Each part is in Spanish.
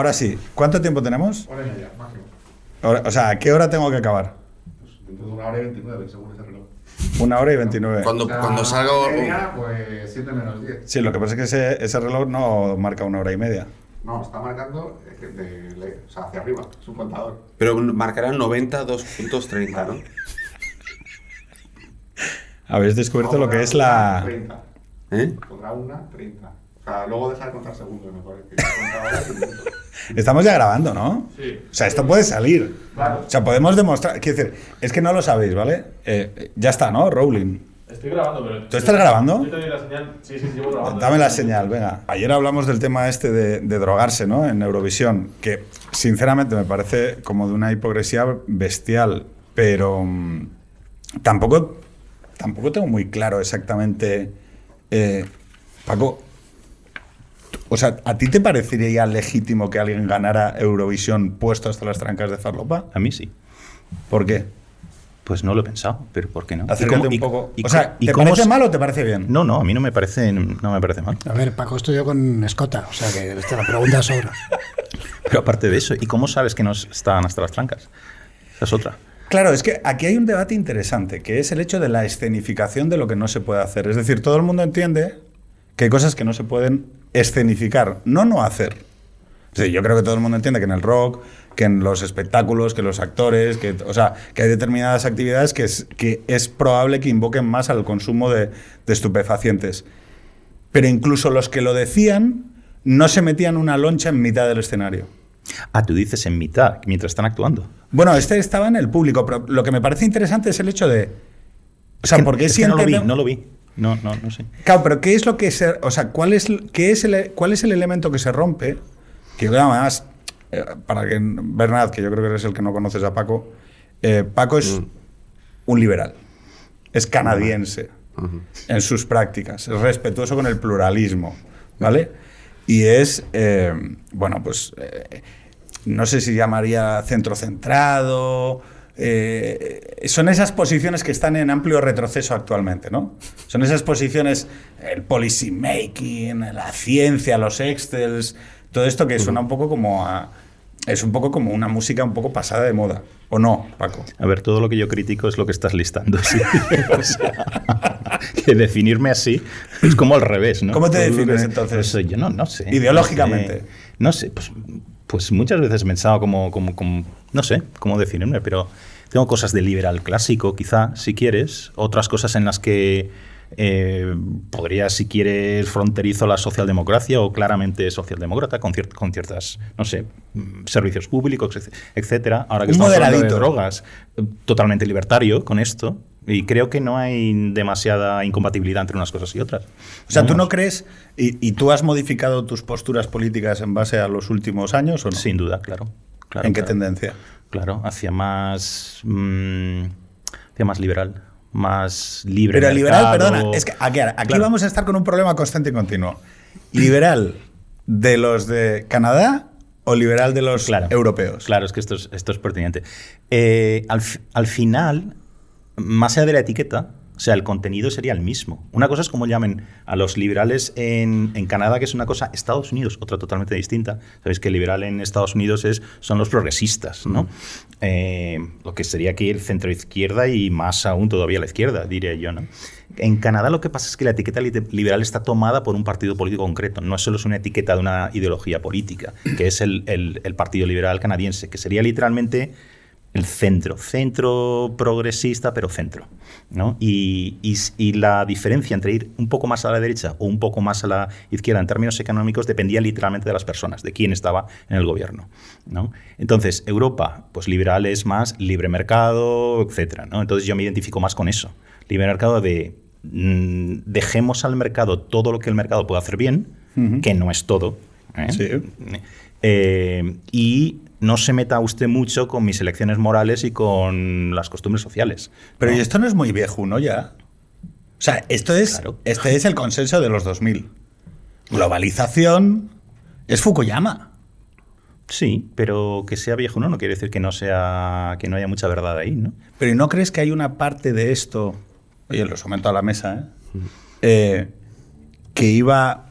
ahora sí, ¿cuánto tiempo tenemos? Hora y media, máximo. Ahora- o sea, ¿a qué hora tengo que acabar? Pues dentro de una hora y 29, según ese reloj. Una hora y 29. Cuando, O sea, cuando salga... media, pues 7 menos 10. Sí, lo que pasa es que ese, ese reloj no marca una hora y media. No, está marcando eh, de, de- o sea, hacia arriba, es un contador. Pero marcará 90 2 puntos 30, ¿no? Habéis descubierto lo que es la... 30. ¿Eh? Pondrá una 30. Sea, luego deja de contar segundos, me parece. Estamos ya grabando, ¿no? Sí. O sea, esto puede salir. Claro. O sea, podemos demostrar... Quiero decir, es que no lo sabéis, ¿vale? Eh, ya está, ¿no? Rowling. Estoy grabando, pero. ¿Tú estás grabando? Yo te doy la señal. Sí, sí, llevo grabando. Dame la señal, venga. Ayer hablamos del tema este de, de drogarse, ¿no? En Eurovisión, que sinceramente me parece como de una hipocresía bestial, pero mm, tampoco, tampoco tengo muy claro exactamente, eh, Paco, o sea, ¿a ti te parecería legítimo que alguien ganara Eurovisión puesto hasta las trancas de farlopa? A mí sí. ¿Por qué? Pues no lo he pensado, pero ¿por qué no? ¿Y Acércate cómo- un y- poco. y o sea, ¿te cómo parece mal o te parece bien? No, no, a mí no me parece, no me parece mal. A ver, Paco estudió con Escota, o sea que esta la pregunta sobra. Pero aparte de eso, ¿y cómo sabes que no están hasta las trancas? Esa es otra. Claro, es que aquí hay un debate interesante, que es el hecho de la escenificación de lo que no se puede hacer. Es decir, todo el mundo entiende que hay cosas que no se pueden escenificar, no no hacer. Sí, yo creo que todo el mundo entiende que en el rock, que en los espectáculos, que los actores, que, o sea, que hay determinadas actividades que es, que es probable que invoquen más al consumo de, de estupefacientes. Pero incluso los que lo decían no se metían una loncha en mitad del escenario. Ah, tú dices en mitad, mientras están actuando. Bueno, este estaba en el público, pero lo que me parece interesante es el hecho de. O sea, Es que- porque es si que no lo vi, no lo vi. No, no, no sé. Claro, pero ¿qué es lo que se. O sea, ¿cuál es, qué es el, cuál es el elemento que se rompe? Que yo creo, además, eh, para que. Bernard, que yo creo que eres el que no conoces a Paco. eh, Paco es un liberal. Es canadiense en sus prácticas. Es respetuoso con el pluralismo. ¿Vale? Y es. eh, bueno, pues. eh, no sé si llamaría centrocentrado. Eh, son esas posiciones que están en amplio retroceso actualmente, ¿no? Son esas posiciones, el policy making, la ciencia, los excels, todo esto que suena un poco como a. Es un poco como una música un poco pasada de moda. ¿O no, Paco? A ver, todo lo que yo critico es lo que estás listando. sí. O sea, que definirme así es como al revés, ¿no? ¿Cómo te Todo defines, que- entonces? pues, yo no, no sé. Ideológicamente. No sé, pues, pues muchas veces he pensado como, como, como- no sé cómo definirme, pero tengo cosas de liberal clásico, quizá, si quieres, otras cosas en las que eh, podría, si quieres, fronterizo la socialdemocracia o claramente socialdemócrata con, cier- con ciertas, no sé, mm, servicios públicos, etc- etcétera. Ahora que Un estamos hablando de moderadito. drogas, eh, totalmente libertario con esto. Y creo que no hay demasiada incompatibilidad entre unas cosas y otras. O sea, ¿tú no crees y, y tú has modificado tus posturas políticas en base a los últimos años o no? Sin duda, claro. claro ¿En qué tendencia? Claro, hacia más, mm, hacia más liberal, más libre. Pero liberal, perdona, es que aquí, aquí Claro. vamos a estar con un problema constante y continuo. ¿Liberal de los de Canadá o liberal de los Claro. europeos? Claro, es que esto es, esto es pertinente. Eh, al, al final, más allá de la etiqueta, o sea, el contenido sería el mismo. Una cosa es como llamen a los liberales en, en Canadá, que es una cosa, Estados Unidos, otra totalmente distinta. Sabéis que el liberal en Estados Unidos es, son los progresistas, ¿no? Eh, lo que sería aquí el centro izquierda y más aún todavía la izquierda, diría yo, ¿no? En Canadá lo que pasa es que la etiqueta li- liberal está tomada por un partido político concreto, no solo es una etiqueta de una ideología política, que es el, el- el Partido Liberal Canadiense, que sería literalmente el centro, centro progresista, pero centro. ¿no? Y, y la diferencia entre ir un poco más a la derecha o un poco más a la izquierda en términos económicos dependía literalmente de las personas, de quién estaba en el gobierno. ¿no? Entonces, Europa, pues liberal es más libre mercado, etc. ¿no? Entonces yo me identifico más con eso. Libre mercado de mm, dejemos al mercado todo lo que el mercado puede hacer bien, que no es todo. ¿eh? Sí. Eh, y no se meta usted mucho con mis elecciones morales y con las costumbres sociales. Pero ¿no? y esto no es muy viejo, ¿no? Ya. O sea, esto es, Claro. este es el consenso de los 2000. Globalización es Fukuyama. Sí, pero que sea viejo no, no quiere decir que no sea que no haya mucha verdad ahí, ¿no? Pero ¿y no crees que hay una parte de esto, oye, lo somento a la mesa, ¿eh? Eh, que iba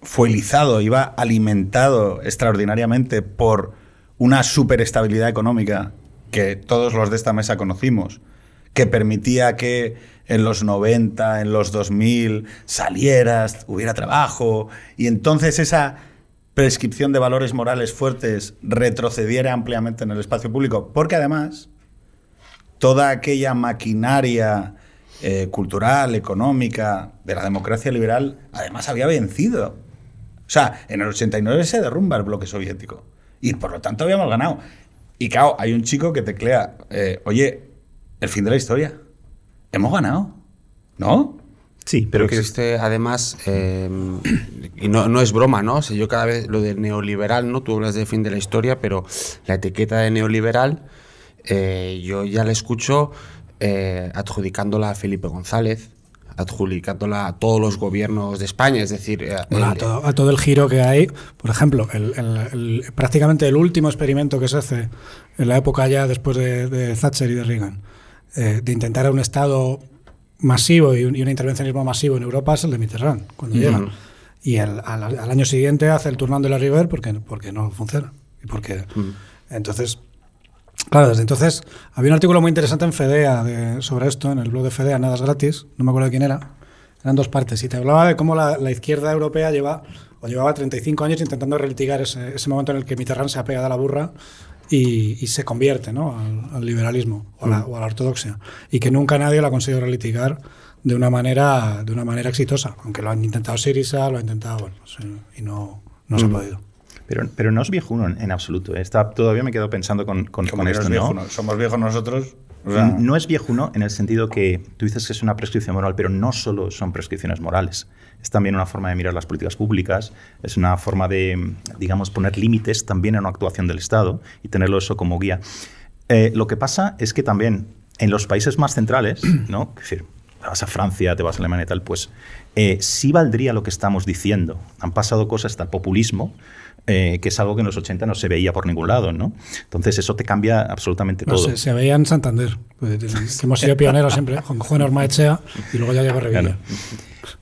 fuelizado, iba alimentado extraordinariamente por una superestabilidad económica que todos los de esta mesa conocimos, que permitía que en los 90, en los 2000 salieras, hubiera trabajo, y entonces esa prescripción de valores morales fuertes retrocediera ampliamente en el espacio público, porque además toda aquella maquinaria eh, cultural, económica de la democracia liberal, además había vencido. O sea, en el 89 se derrumba el bloque soviético y por lo tanto habíamos ganado. Y claro, hay un chico que teclea, eh, oye, el fin de la historia. Hemos ganado. ¿No? Sí, Pero pero que existe, además, eh, y no, no es broma, ¿no? O sea, yo cada vez lo de neoliberal, ¿no? Tú hablas de fin de la historia, pero la etiqueta de neoliberal, eh, yo ya la escucho eh, adjudicándola a Felipe González, adjudicándola a todos los gobiernos de España, es decir, eh, a, todo, a todo el giro que hay. Por ejemplo, el- prácticamente el último experimento que se hace en la época ya después de, de Thatcher y de Reagan, eh, de intentar un Estado masivo y un, y un intervencionismo masivo en Europa es el de Mitterrand, cuando llega. Y al, al año siguiente hace el turnando de la River porque, porque no funciona. Y porque, Entonces, claro, desde entonces había un artículo muy interesante en Fedea de- sobre esto, en el blog de Fedea, Nada es gratis, no me acuerdo de quién era, eran dos partes, y te hablaba de cómo la, la izquierda europea lleva, o llevaba 35 años intentando relitigar ese, ese momento en el que Mitterrand se apega de la burra y, y se convierte ¿no? al, al liberalismo o a, la, o a la ortodoxia, y que nunca nadie lo ha conseguido relitigar de una manera, de una manera exitosa, aunque lo han intentado Syriza, lo ha intentado, bueno, y no, no se ha podido. Pero, pero no es viejuno en, en absoluto. ¿eh? Está, todavía me quedo pensando con, con, esto. es ¿no? Somos viejos nosotros. o sea, No es viejuno en el sentido que tú dices que es una prescripción moral, pero no solo son prescripciones morales. Es también una forma de mirar las políticas públicas, es una forma de, digamos, poner límites también a una actuación del Estado y tenerlo eso como guía. Eh, lo que pasa es que también en los países más centrales, ¿no? Es decir, te vas a Francia, te vas a Alemania y tal, pues eh, sí valdría lo que estamos diciendo. Han pasado cosas hasta el populismo, eh, que es algo que en los 80 no se veía por ningún lado, ¿no? Entonces eso te cambia absolutamente No, todo. se, se veía en Santander, pues, que hemos sido pioneros siempre, con Juan Ormaechea y luego ya llegó Revilla. Claro.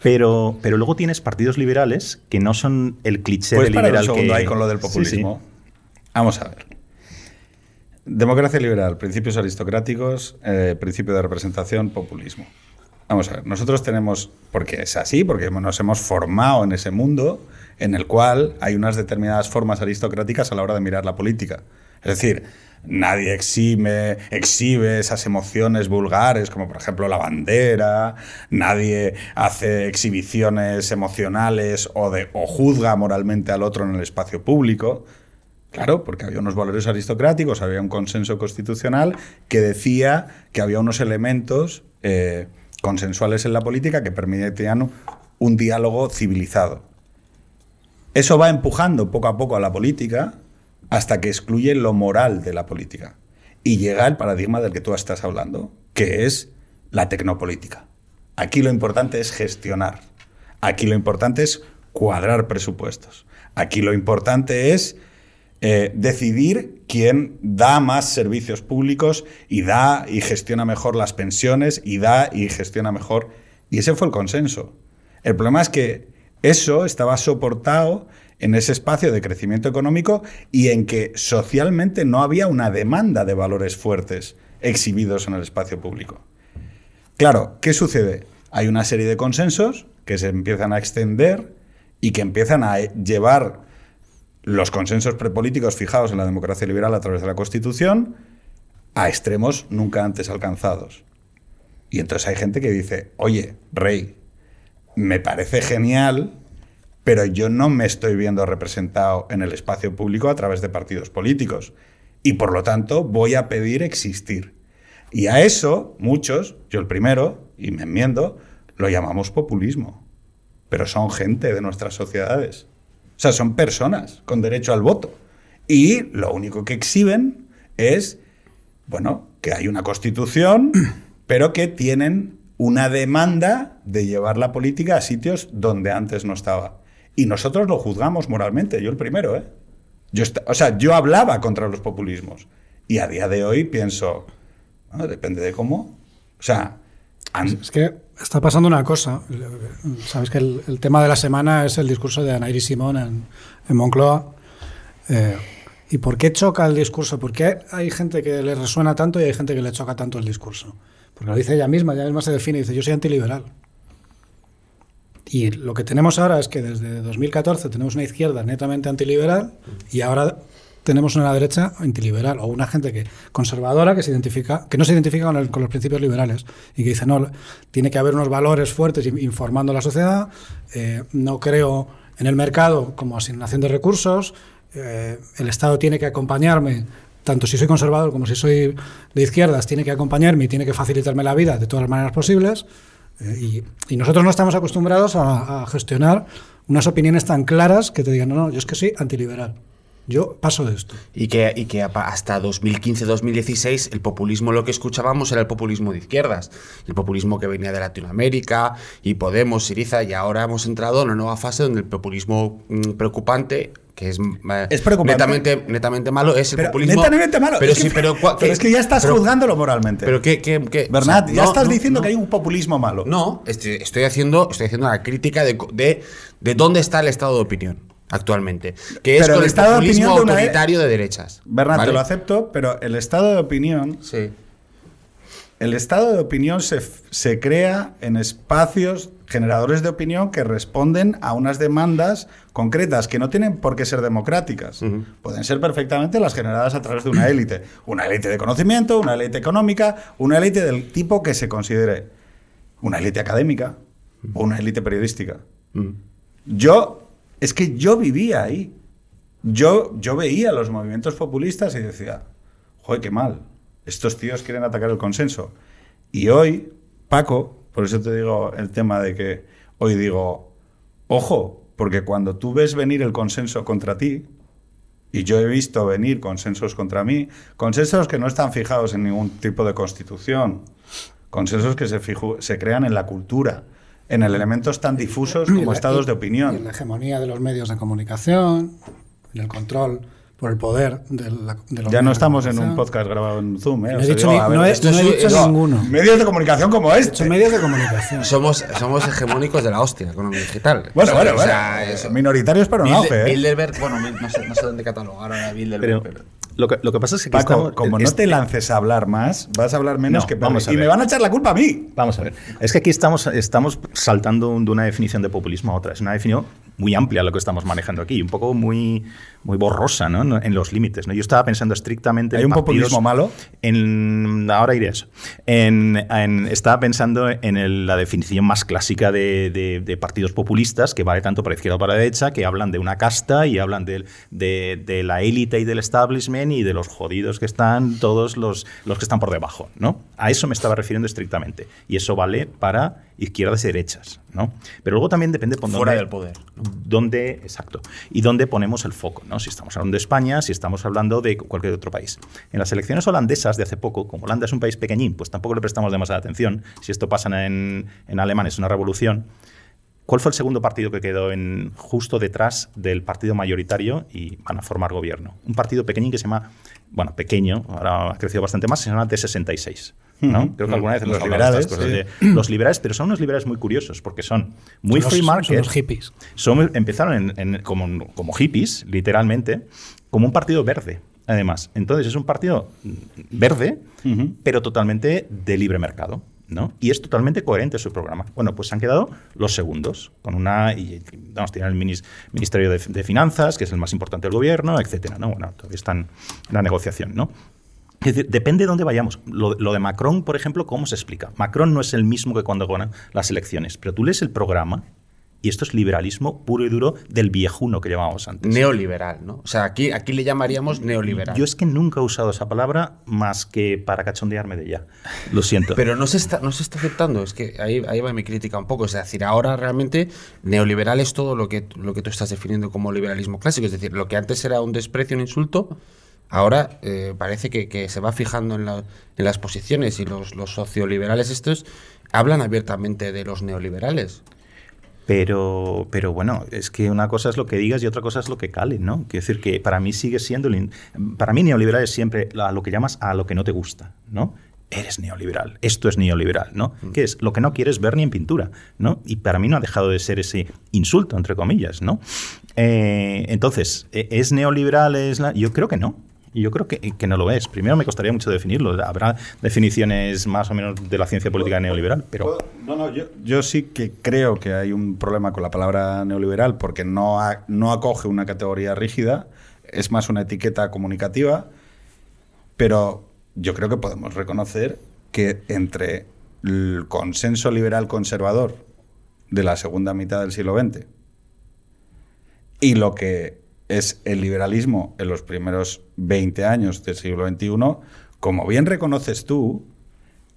Pero, pero luego tienes partidos liberales que no son el cliché ¿Puedes de parar liberal un segundo que... ahí con lo del Sí, sí. populismo? Vamos a ver. Democracia liberal, principios aristocráticos, eh, principio de representación, populismo. Vamos a ver, nosotros tenemos, porque es así, porque nos hemos formado en ese mundo en el cual hay unas determinadas formas aristocráticas a la hora de mirar la política. Es decir, nadie exhibe esas emociones vulgares, como por ejemplo la bandera, nadie hace exhibiciones emocionales o, de, o juzga moralmente al otro en el espacio público. Claro, porque había unos valores aristocráticos, había un consenso constitucional que decía que había unos elementos eh, consensuales en la política que permitían un diálogo civilizado. Eso va empujando poco a poco a la política hasta que excluye lo moral de la política. Y llega el paradigma del que tú estás hablando, que es la tecnopolítica. Aquí lo importante es gestionar. Aquí lo importante es cuadrar presupuestos. Aquí lo importante es eh, decidir quién da más servicios públicos y da y gestiona mejor las pensiones y da y gestiona mejor. Y ese fue el consenso. El problema es que eso estaba soportado en ese espacio de crecimiento económico y en que socialmente no había una demanda de valores fuertes exhibidos en el espacio público. Claro, ¿qué sucede? Hay una serie de consensos que se empiezan a extender y que empiezan a llevar los consensos prepolíticos fijados en la democracia liberal a través de la Constitución a extremos nunca antes alcanzados. Y entonces hay gente que dice, oye, rey, me parece genial, pero yo no me estoy viendo representado en el espacio público a través de partidos políticos. Y por lo tanto voy a pedir existir. Y a eso muchos, yo el primero, y me enmiendo, lo llamamos populismo. Pero son gente de nuestras sociedades. O sea, son personas con derecho al voto. Y lo único que exhiben es, bueno, que hay una constitución, pero que tienen una demanda de llevar la política a sitios donde antes no estaba. Y nosotros lo juzgamos moralmente, yo el primero, ¿eh? Yo o sea, yo hablaba contra los populismos. Y a día de hoy pienso, depende de cómo. O sea, Es que está pasando una cosa. Sabes que el, el tema de la semana es el discurso de Anairi Simón en, en Moncloa. Eh, ¿Y por qué choca el discurso? ¿Por qué hay gente que le resuena tanto y hay gente que le choca tanto el discurso? Porque lo dice ella misma, ella misma se define y dice, yo soy antiliberal. Y lo que tenemos ahora es que desde 2014 tenemos una izquierda netamente antiliberal y ahora tenemos una derecha antiliberal o una gente que conservadora que se identifica que no se identifica con, con los principios liberales y que dice no tiene que haber unos valores fuertes in- informando a la sociedad eh, no creo en el mercado como asignación de recursos eh, el Estado tiene que acompañarme tanto si soy conservador como si soy de izquierdas tiene que acompañarme y tiene que facilitarme la vida de todas las maneras posibles eh, y, nosotros no estamos acostumbrados a, a gestionar unas opiniones tan claras que te digan no no yo es que soy antiliberal yo paso de esto Y que, y que hasta 2015-2016 el populismo lo que escuchábamos era el populismo de izquierdas. El populismo que venía de Latinoamérica y Podemos, Siriza, y ahora hemos entrado en una nueva fase donde el populismo mm, preocupante, que es, eh, Es preocupante. Netamente, netamente malo, es el Pero populismo. netamente malo. Pero es sí, que, pero, cua- pero es que ya estás pero- juzgándolo moralmente. Pero qué, qué, qué- Bernat, o sea, ya no, estás no, diciendo no. que hay un populismo malo. No, estoy, estoy haciendo, estoy haciendo una crítica de, de, de dónde está el estado de opinión actualmente. Que es Pero con el el, estado de opinión de una- autoritario de derechas. Bernat, ¿vale? te lo acepto, pero el estado de opinión, Sí. el estado de opinión se, se crea en espacios generadores de opinión que responden a unas demandas concretas que no tienen por qué ser democráticas. Pueden ser perfectamente las generadas a través de una élite. Una élite de conocimiento, una élite económica, una élite del tipo que se considere. Una élite académica o una élite periodística. Yo, es que yo vivía ahí. Yo, yo veía los movimientos populistas y decía, joder, qué mal. Estos tíos quieren atacar el consenso. Y hoy, Paco, por eso te digo el tema de que hoy digo, ojo, porque cuando tú ves venir el consenso contra ti, y yo he visto venir consensos contra mí, consensos que no están fijados en ningún tipo de constitución, consensos que se, se crean en la cultura, en el elementos tan difusos como la- estados de y- y en opinión. la hegemonía de los medios de comunicación, en el control por el poder de, la, de los Ya no estamos en un podcast grabado en Zoom, ¿eh? No he dicho, digo, ni- ver, no he, esto no he es- dicho no, ninguno. Medios de comunicación como He este. dicho medios de comunicación. Somos, somos hegemónicos de la hostia, economía digital. Bueno, O sea, bueno, o bueno. sea, eso- Minoritarios pero Bilde- auge, ¿eh? Bilderberg, bueno, no sé, no sé dónde catalogar ahora Bilderberg. Pero pero- lo que, lo que pasa es que Paco, estamos- como es- no te lances a hablar más, vas a hablar menos No, que vamos a Y me van a echar la culpa a mí. Vamos a ver. Es que aquí estamos, estamos saltando de una definición de populismo a otra. Es una definición muy amplia lo que estamos manejando aquí, un poco muy, muy borrosa ¿no? En los límites. ¿no? Yo estaba pensando estrictamente ¿Hay en un partidos- populismo malo? En, ahora iré a eso. En, en- estaba pensando en el- la definición más clásica de, de- de partidos populistas, que vale tanto para izquierda como para derecha, que hablan de una casta y hablan de, de- de la élite y del establishment y de los jodidos que están, todos los, los que están por debajo. ¿no? A eso me estaba refiriendo estrictamente. Y eso vale para izquierdas y derechas. ¿no? Pero luego también depende por Fuera dónde- del poder. dónde, exacto, y dónde ponemos el foco, Si estamos hablando de España, si estamos hablando de cualquier otro país. En las elecciones holandesas de hace poco, como Holanda es un país pequeñín, pues tampoco le prestamos demasiada atención. Si esto pasa en, en Alemania es una revolución. ¿Cuál fue el segundo partido que quedó en, justo detrás del partido mayoritario y van a formar gobierno? Un partido pequeñín que se llama, bueno, pequeño, ahora ha crecido bastante más, se llama T66. ¿no? Creo que alguna vez hemos Los hablado de estas liberales, de- los liberales, pero son unos liberales muy curiosos porque son muy Son los- free son market. los hippies. Son- empezaron en- en- como, como hippies, literalmente, como un partido verde, además. Entonces es un partido verde, pero totalmente de libre mercado. ¿No? Y es totalmente coherente su programa. Bueno, pues se han quedado los segundos, con una. Y, vamos, tienen el minis- Ministerio de, de Finanzas, que es el más importante del gobierno, etcétera. ¿no? Bueno, todavía están en la negociación, ¿no? Es decir, depende de dónde vayamos. Lo, lo de Macron, por ejemplo, ¿cómo se explica? Macron no es el mismo que cuando ganan las elecciones, pero tú lees el programa y esto es liberalismo puro y duro del viejuno que llamábamos antes. Neoliberal, ¿no? O sea, aquí, aquí le llamaríamos neoliberal. Yo es que nunca he usado esa palabra más que para cachondearme de ella. Lo siento. Pero no se está, no se está aceptando, es que ahí, ahí va mi crítica un poco. Es decir, ahora realmente neoliberal es todo lo que, lo que tú estás definiendo como liberalismo clásico. Es decir, lo que antes era un desprecio, un insulto, ahora eh, parece que, que se va fijando en, la- en las posiciones y los, los socioliberales estos hablan abiertamente de los neoliberales. Pero, pero bueno, es que una cosa es lo que digas y otra cosa es lo que cale, ¿no? Quiero decir que para mí sigue siendo. el Para mí, neoliberal es siempre a lo que llamas a lo que no te gusta, ¿no? eres neoliberal, esto es neoliberal, ¿no? Que es lo que no quieres ver ni en pintura, ¿no? Y para mí no ha dejado de ser ese insulto, entre comillas, ¿no? Eh, entonces, ¿e- ¿es neoliberal? Es la... Yo creo que no. Yo creo que, que no lo es. Primero me costaría mucho definirlo. Habrá definiciones más o menos de la ciencia política neoliberal, pero... No, no, yo, yo sí que creo que hay un problema con la palabra neoliberal porque no, no acoge una categoría rígida, es más una etiqueta comunicativa, pero yo creo que podemos reconocer que entre el consenso liberal conservador de la segunda mitad del siglo XX y lo que es el liberalismo en los primeros 20 años del siglo XXI, como bien reconoces tú,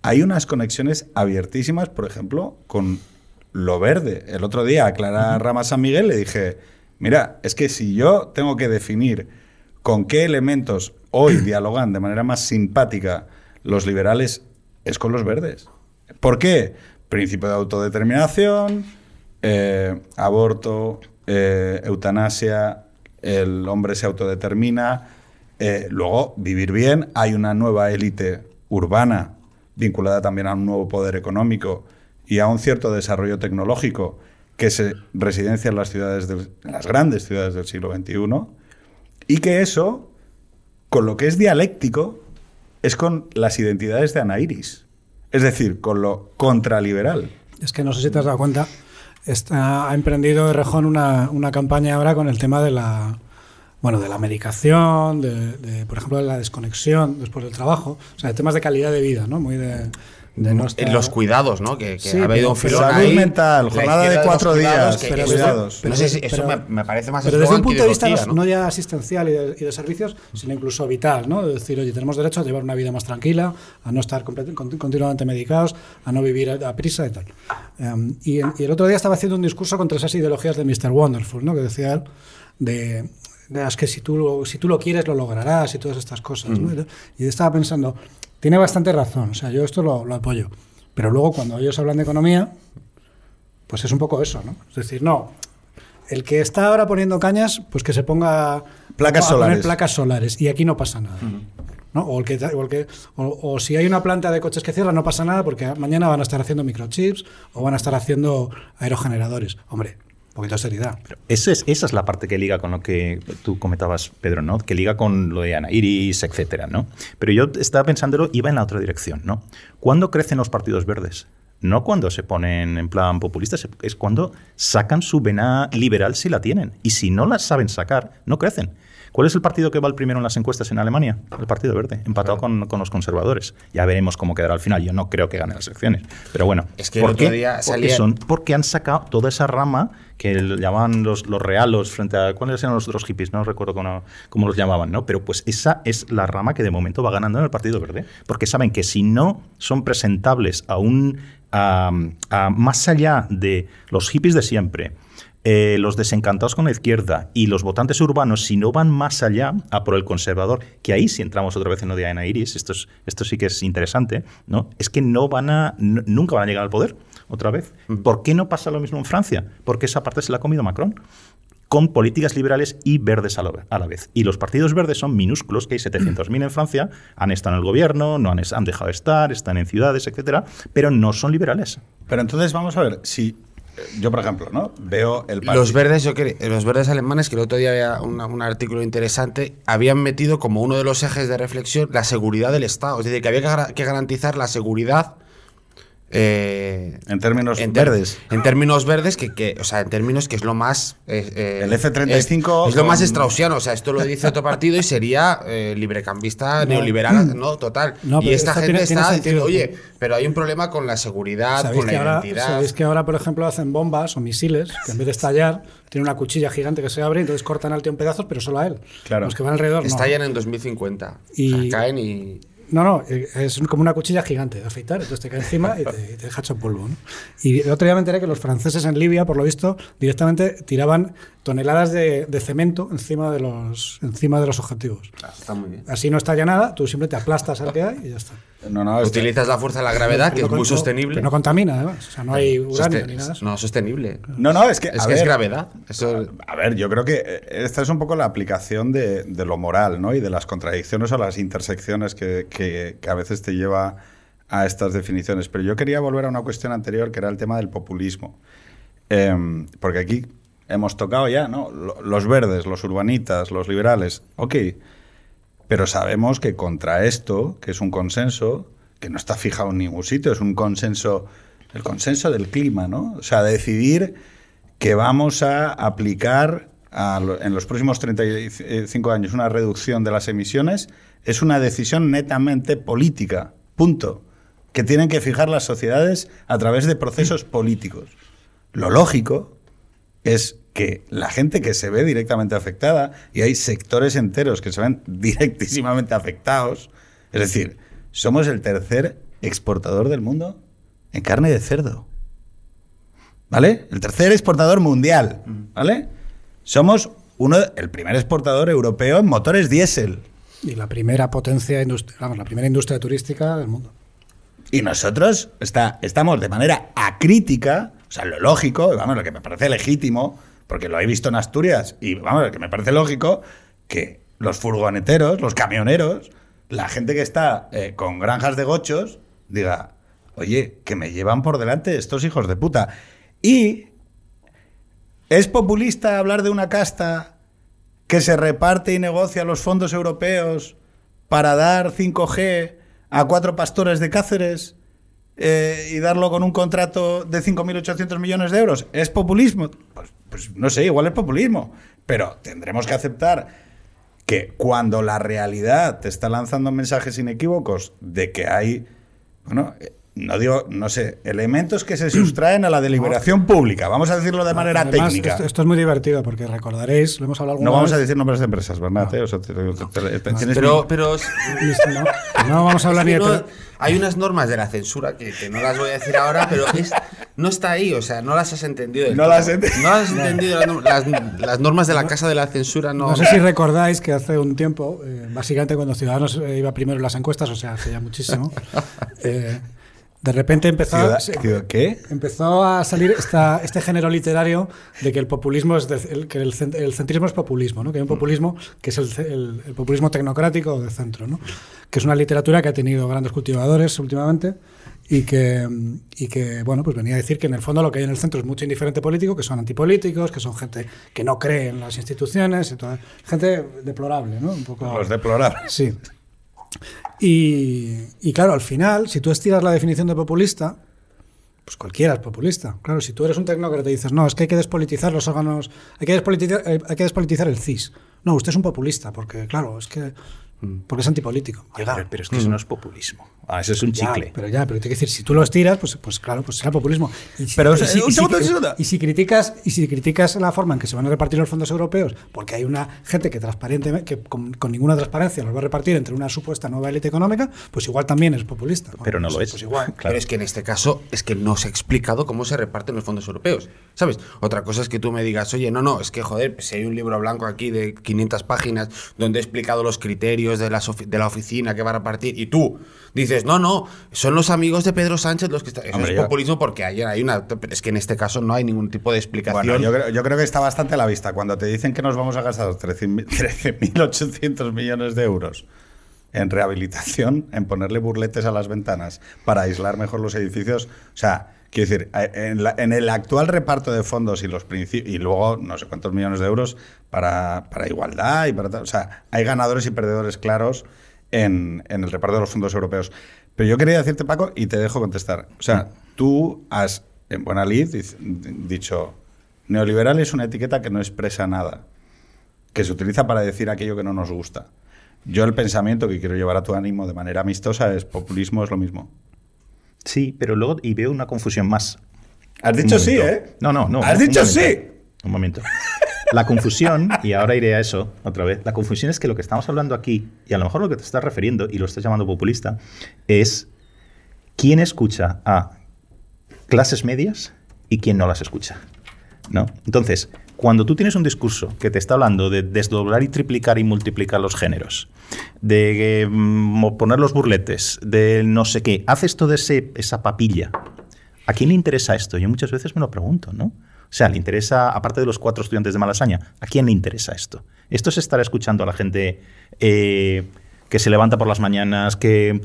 hay unas conexiones abiertísimas, por ejemplo, con lo verde. El otro día a Clara Rama San Miguel le dije, mira, es que si yo tengo que definir con qué elementos hoy dialogan de manera más simpática los liberales, es con los verdes. ¿Por qué? Principio de autodeterminación, eh, aborto, eh, eutanasia, el hombre se autodetermina, eh, luego vivir bien, hay una nueva élite urbana vinculada también a un nuevo poder económico y a un cierto desarrollo tecnológico que se residencia en las ciudades del- las grandes ciudades del siglo XXI y que eso, con lo que es dialéctico, es con las identidades de Ana Iris. Es decir, con lo contraliberal. Es que no sé si te has dado cuenta, está, ha emprendido Rejón una, una campaña ahora con el tema de la bueno, de la medicación, de, de, por ejemplo, de la desconexión después del trabajo, o sea, de temas de calidad de vida, ¿no? Muy de, de no estar- los cuidados, ¿no? Que, que Sí, ha habido un pero- filón salud ahí, mental, jornada de cuatro cuidados, días, que pero cuidados. No sé si eso pero- me, me parece más Pero desde un punto de vista no, no ya asistencial y de, y de servicios, sino incluso vital, ¿no? De decir, oye, tenemos derecho a llevar una vida más tranquila, a no estar continuamente medicados, a no vivir a, a prisa y tal. Em, y, en- y el otro día estaba haciendo un discurso contra esas ideologías de Mr. Wonderful, ¿no? Que decía él, de, de, "Es que si tú, si tú lo quieres, lo lograrás y todas estas cosas, ¿no? Y estaba pensando, tiene bastante razón, o sea, yo esto lo, lo apoyo. Pero luego cuando ellos hablan de economía, pues es un poco eso, ¿no? Es decir, no, el que está ahora poniendo cañas, pues que se ponga Placas solares. placas solares y aquí no pasa nada. ¿no? O, el que, o, el que- o- o si hay una planta de coches que cierra, no pasa nada porque mañana van a estar haciendo microchips o van a estar haciendo aerogeneradores. Hombre, poquito de seriedad. Esa es, esa es la parte que liga con lo que tú comentabas, Pedro, ¿no? Que liga con lo de Ana Iris, etcétera, ¿no? Pero yo estaba pensándolo, iba en la otra dirección, ¿no? ¿Cuándo crecen los partidos verdes? No cuando se ponen en plan populistas, es cuando sacan su vena liberal si la tienen. Y si no la saben sacar, no crecen. ¿Cuál es el partido que va el primero en las encuestas en Alemania? El Partido Verde, empatado con, con los conservadores. Ya veremos cómo quedará al final. Yo no creo que gane las elecciones. Pero bueno, Es que el ¿por otro qué? día Porque salía- son porque han sacado toda esa rama que llamaban los, los reales frente a cuáles eran los otros hippies, no recuerdo cómo, cómo los llamaban, ¿no? Pero pues esa es la rama que de momento va ganando en el Partido Verde, porque saben que si no son presentables a un a- a más allá de los hippies de siempre, eh, los desencantados con la izquierda y los votantes urbanos, si no van más allá a por el conservador, que ahí si entramos otra vez en lo de Ana Iris, esto, es- esto sí que es interesante, ¿no? Es que no van a, nunca van a llegar al poder otra vez. ¿Por qué no pasa lo mismo en Francia? Porque esa parte se la ha comido Macron con políticas liberales y verdes a la, vez. Y los partidos verdes son minúsculos, que hay 700.000 en Francia, han estado en el gobierno, no han, han dejado de estar, están en ciudades, etcétera, pero no son liberales. Pero entonces vamos a ver, si yo, por ejemplo, ¿no? Veo el partido. Los verdes, yo quer- los verdes alemanes, que el otro día había una- un artículo interesante, habían metido como uno de los ejes de reflexión la seguridad del Estado. Es decir, que había que garantizar la seguridad. Eh, En términos en verdes. En términos verdes, que, que- o sea, en términos que es lo más. eh, El F-35 Es, es lo más straussiano. O sea, esto lo dice otro partido y sería eh, librecambista, neoliberal, no, total. No, y esta gente tiene- tiene está sentido. diciendo, oye, pero hay un problema con la seguridad, ¿Sabéis con la que, ahora, identidad. sabéis que ahora, por ejemplo, hacen bombas o misiles que en vez de estallar, tienen una cuchilla gigante que se abre y entonces cortan al tío en pedazos, pero solo a él. Claro. Los que van alrededor no. Estallan en 2050. Y- O sea, caen y. No, no, eh, es como una cuchilla gigante de afeitar, entonces te cae encima y te, y te deja hecho polvo. ¿no? Y el otro día me enteré que los franceses en Libia, por lo visto, directamente tiraban toneladas de, de cemento encima de, los, encima de los objetivos. Está muy bien. Así no estalla nada, tú simplemente aplastas al que hay y ya está. No, no, Utilizas la fuerza de la gravedad, que es muy sostenible. pero no contamina, además. O sea, no hay uranio Soste- ni nada. de eso. No, sostenible. no, no, es que. Es a que es ver, gravedad. Eso, A ver, yo creo que eh, esta es un poco la aplicación de, de lo moral, ¿no? Y de las contradicciones o las intersecciones que, que- que a veces te lleva a estas definiciones, pero yo quería volver a una cuestión anterior que era el tema del populismo. Em, porque aquí hemos tocado ya, ¿no? Lo- Los verdes, los urbanitas, los liberales, ok. Pero sabemos que contra esto, que es un consenso, que no está fijado en ningún sitio, es un consenso, el consenso del clima, ¿no? O sea, decidir que vamos a aplicar a en los próximos 35 años una reducción de las emisiones es una decisión netamente política, punto. Que tienen que fijar las sociedades a través de procesos políticos. Lo lógico es que la gente que se ve directamente afectada, y hay sectores enteros que se ven directísimamente afectados, es decir, somos el tercer exportador del mundo en carne de cerdo. ¿Vale? El tercer exportador mundial. ¿Vale? Somos uno, el primer exportador europeo en motores diésel. Y la primera potencia, industri- vamos, la primera industria turística del mundo. Y nosotros está, estamos de manera acrítica, sea, lo lógico, vamos, lo que me parece legítimo, porque lo he visto en Asturias, y vamos, lo que me parece lógico, que los furgoneteros, los camioneros, la gente que está eh, con granjas de gochos, diga, oye, que me llevan por delante estos hijos de puta. Y es populista hablar de una casta que se reparte y negocia los fondos europeos para dar 5G a cuatro pastores de Cáceres eh, y darlo con un contrato de 5.800 millones de euros. ¿Es populismo? Pues, pues no sé, igual es populismo. Pero tendremos que aceptar que cuando la realidad te está lanzando mensajes inequívocos de que hay, bueno, no digo, no sé, elementos que se sustraen a la deliberación pública, vamos a decirlo de manera Además, técnica. Esto, esto es muy divertido porque recordaréis, lo hemos hablado alguna No vamos a decir nombres de empresas, ¿verdad? eh? O sea, te- te- te- te- tienes Pero, mi- pero No, no vamos a hablar ni de. no- hay unas normas de la censura que, que no las voy a decir ahora, pero es- no está ahí, o sea, no las has entendido. No todo. las ent- No las has entendido. Las- las normas de la casa de la censura no. No sé si recordáis que hace un tiempo, eh, básicamente cuando Ciudadanos eh, iba primero en las encuestas, o sea, hace ya muchísimo, eh, de repente empezó, Ciudad- se- ciudad- ¿Qué? empezó a salir esta, este género literario de que el populismo es de- el, que el, el centrismo es populismo, ¿no? que hay un populismo que es el- el populismo tecnocrático de centro, ¿no? que es una literatura que ha tenido grandes cultivadores últimamente y que, y que bueno pues venía a decir que en el fondo lo que hay en el centro es mucho indiferente político, que son antipolíticos, que son gente que no cree en las instituciones, y toda- gente deplorable, ¿no? Un poco, Los deplorables. Sí. Y, y claro, al final, si tú estiras la definición de populista, pues cualquiera es populista. Claro, si tú eres un tecnócrata y dices, no, es que hay que despolitizar los órganos, hay que despolitizar, eh, hay que despolitizar el CIS. No, usted es un populista, porque claro, es que porque es antipolítico. Oiga, pero, pero es que eso no es populismo. Ah, eso es un Ya, chicle. pero ya, pero te quiero decir, si tú lo estiras, pues, pues claro, pues será populismo. Y si, Pero, y si, y y criticas, y si criticas la forma en que se van a repartir los fondos europeos, porque hay una gente que transparentemente, que con, con ninguna transparencia los va a repartir entre una supuesta nueva élite económica, pues igual también es populista. Bueno, Pero no pues- lo es. Pues igual. Claro. Pero es que en este caso es que no se ha explicado cómo se reparten los fondos europeos. ¿Sabes? Otra cosa es que tú me digas, oye, no, no, es que joder, si hay un libro blanco aquí de 500 páginas donde he explicado los criterios de, ofi- de la oficina que va a repartir y tú dices, no, no, son los amigos de Pedro Sánchez los que están. Eso Hombre, es yo- populismo porque ayer hay una. Es que en este caso no hay ningún tipo de explicación. Bueno, yo creo, yo creo que está bastante a la vista. Cuando te dicen que nos vamos a gastar 13.000 13.800 millones de euros en rehabilitación, en ponerle burletes a las ventanas para aislar mejor los edificios, o sea, quiero decir, eh, en, la- en el actual reparto de fondos y los y luego no sé cuántos millones de euros para, para igualdad y para tal, o sea, hay ganadores y perdedores claros en, en el reparto de los fondos europeos. Pero yo quería decirte, Paco, y te dejo contestar. O sea, tú has, en buena lid, dic- dicho, neoliberal es una etiqueta que no expresa nada, que se utiliza para decir aquello que no nos gusta. Yo el pensamiento que quiero llevar a tu ánimo de manera amistosa es populismo es lo mismo. Sí, pero luego y veo una confusión más. Has dicho sí. ¿eh? No, no, no. Has dicho momento. sí. Un momento. La confusión, y ahora iré a eso otra vez, la confusión es que lo que estamos hablando aquí, y a lo mejor lo que te estás refiriendo, y lo estás llamando populista, es quién escucha a clases medias y quién no las escucha. ¿no? Entonces, cuando tú tienes un discurso que te está hablando de desdoblar y triplicar y multiplicar los géneros, de mm, poner los burletes, de no sé qué, haces toda esa papilla. ¿A quién le interesa esto? Yo muchas veces me lo pregunto, ¿no? O sea, le interesa, aparte de los cuatro estudiantes de Malasaña, ¿a quién le interesa esto? Esto se estará escuchando a la gente eh, que se levanta por las mañanas, que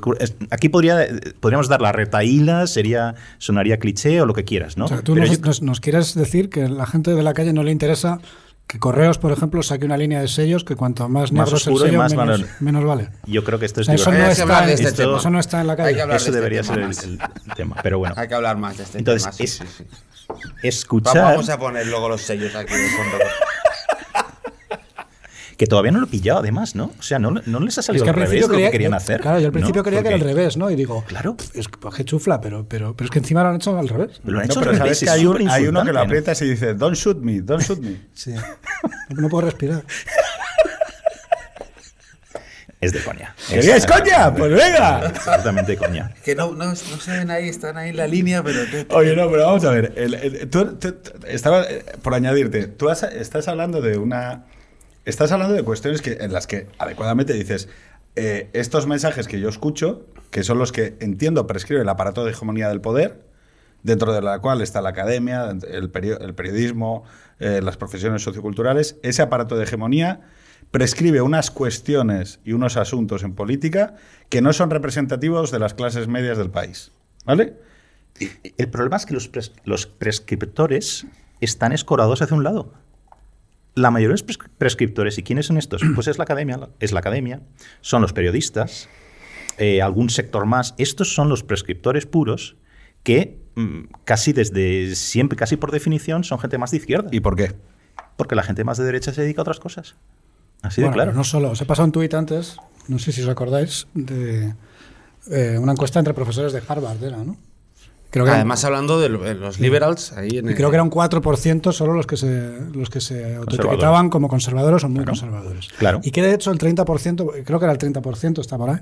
aquí podría, podríamos dar la retaíla, sería, sonaría cliché o lo que quieras, ¿no? O sea, tú Pero nos, yo- nos- nos quieres decir que a la gente de la calle no le interesa que Correos, por ejemplo, saque una línea de sellos que cuanto más Más negro es el oscuro y sello, más menos, valor. menos vale. yo creo que esto O es sea, eso, no Hay divertido. que está, hablar de en- este eso no está en la Hay que calle. hablar Eso de este debería tema ser el, tema, pero bueno. Hay que hablar más de este Entonces, tema. sí, es- sí, sí. Escuchar Vamos a poner luego los sellos aquí de fondo. Que todavía no lo he pillado, además, ¿no? O sea, no, no les ha Es salido que al revés lo que querían yo- hacer. Claro, yo al principio ¿no? creía que era al Porque- revés, ¿no? Y digo, Claro. es que chufla, pero, pero, pero es que encima lo han hecho al revés. Lo han No, hecho pero al sabes revés, que es hay, un- súper hay uno que lo aprietas y dice, don't shoot me, don't shoot me. Sí. No puedo respirar. Es de coña. ¿Queríais Es- coña? Pues venga. Absolutamente coña. Que no, no, no se ven ahí, están ahí en la línea, pero... Oye, no, pero vamos a ver. el- el- tú, estaba, eh, por añadirte, tú has- estás hablando de una. Estás hablando de cuestiones que, en las que adecuadamente dices. eh, estos mensajes que yo escucho, que son los que entiendo prescribe el aparato de hegemonía del poder, dentro de la cual está la academia, el, perio- el periodismo, eh, las profesiones socioculturales, ese aparato de hegemonía prescribe unas cuestiones y unos asuntos en política que no son representativos de las clases medias del país. ¿Vale? El problema es que los, los prescriptores están escorados hacia un lado. La mayoría de los pres- prescriptores, ¿y quiénes son estos? Pues es la academia, es la academia, son los periodistas, eh, algún sector más. Estos son los prescriptores puros que mm, casi desde siempre, casi por definición, son gente más de izquierda. ¿Y por qué? Porque la gente más de derecha se dedica a otras cosas. Así Bueno, de claro. pero No solo. Os he pasado un tuit antes, no sé si os acordáis, de eh, una encuesta entre profesores de Harvard, era, ¿no? Creo que, Además, hablando de lo- de los liberals, ahí en y el- creo que era un 4% solo los que se, los que se autoetiquetaban como conservadores o muy conservadores. Claro. Y que de hecho el 30%, creo que era el 30%, está por ahí,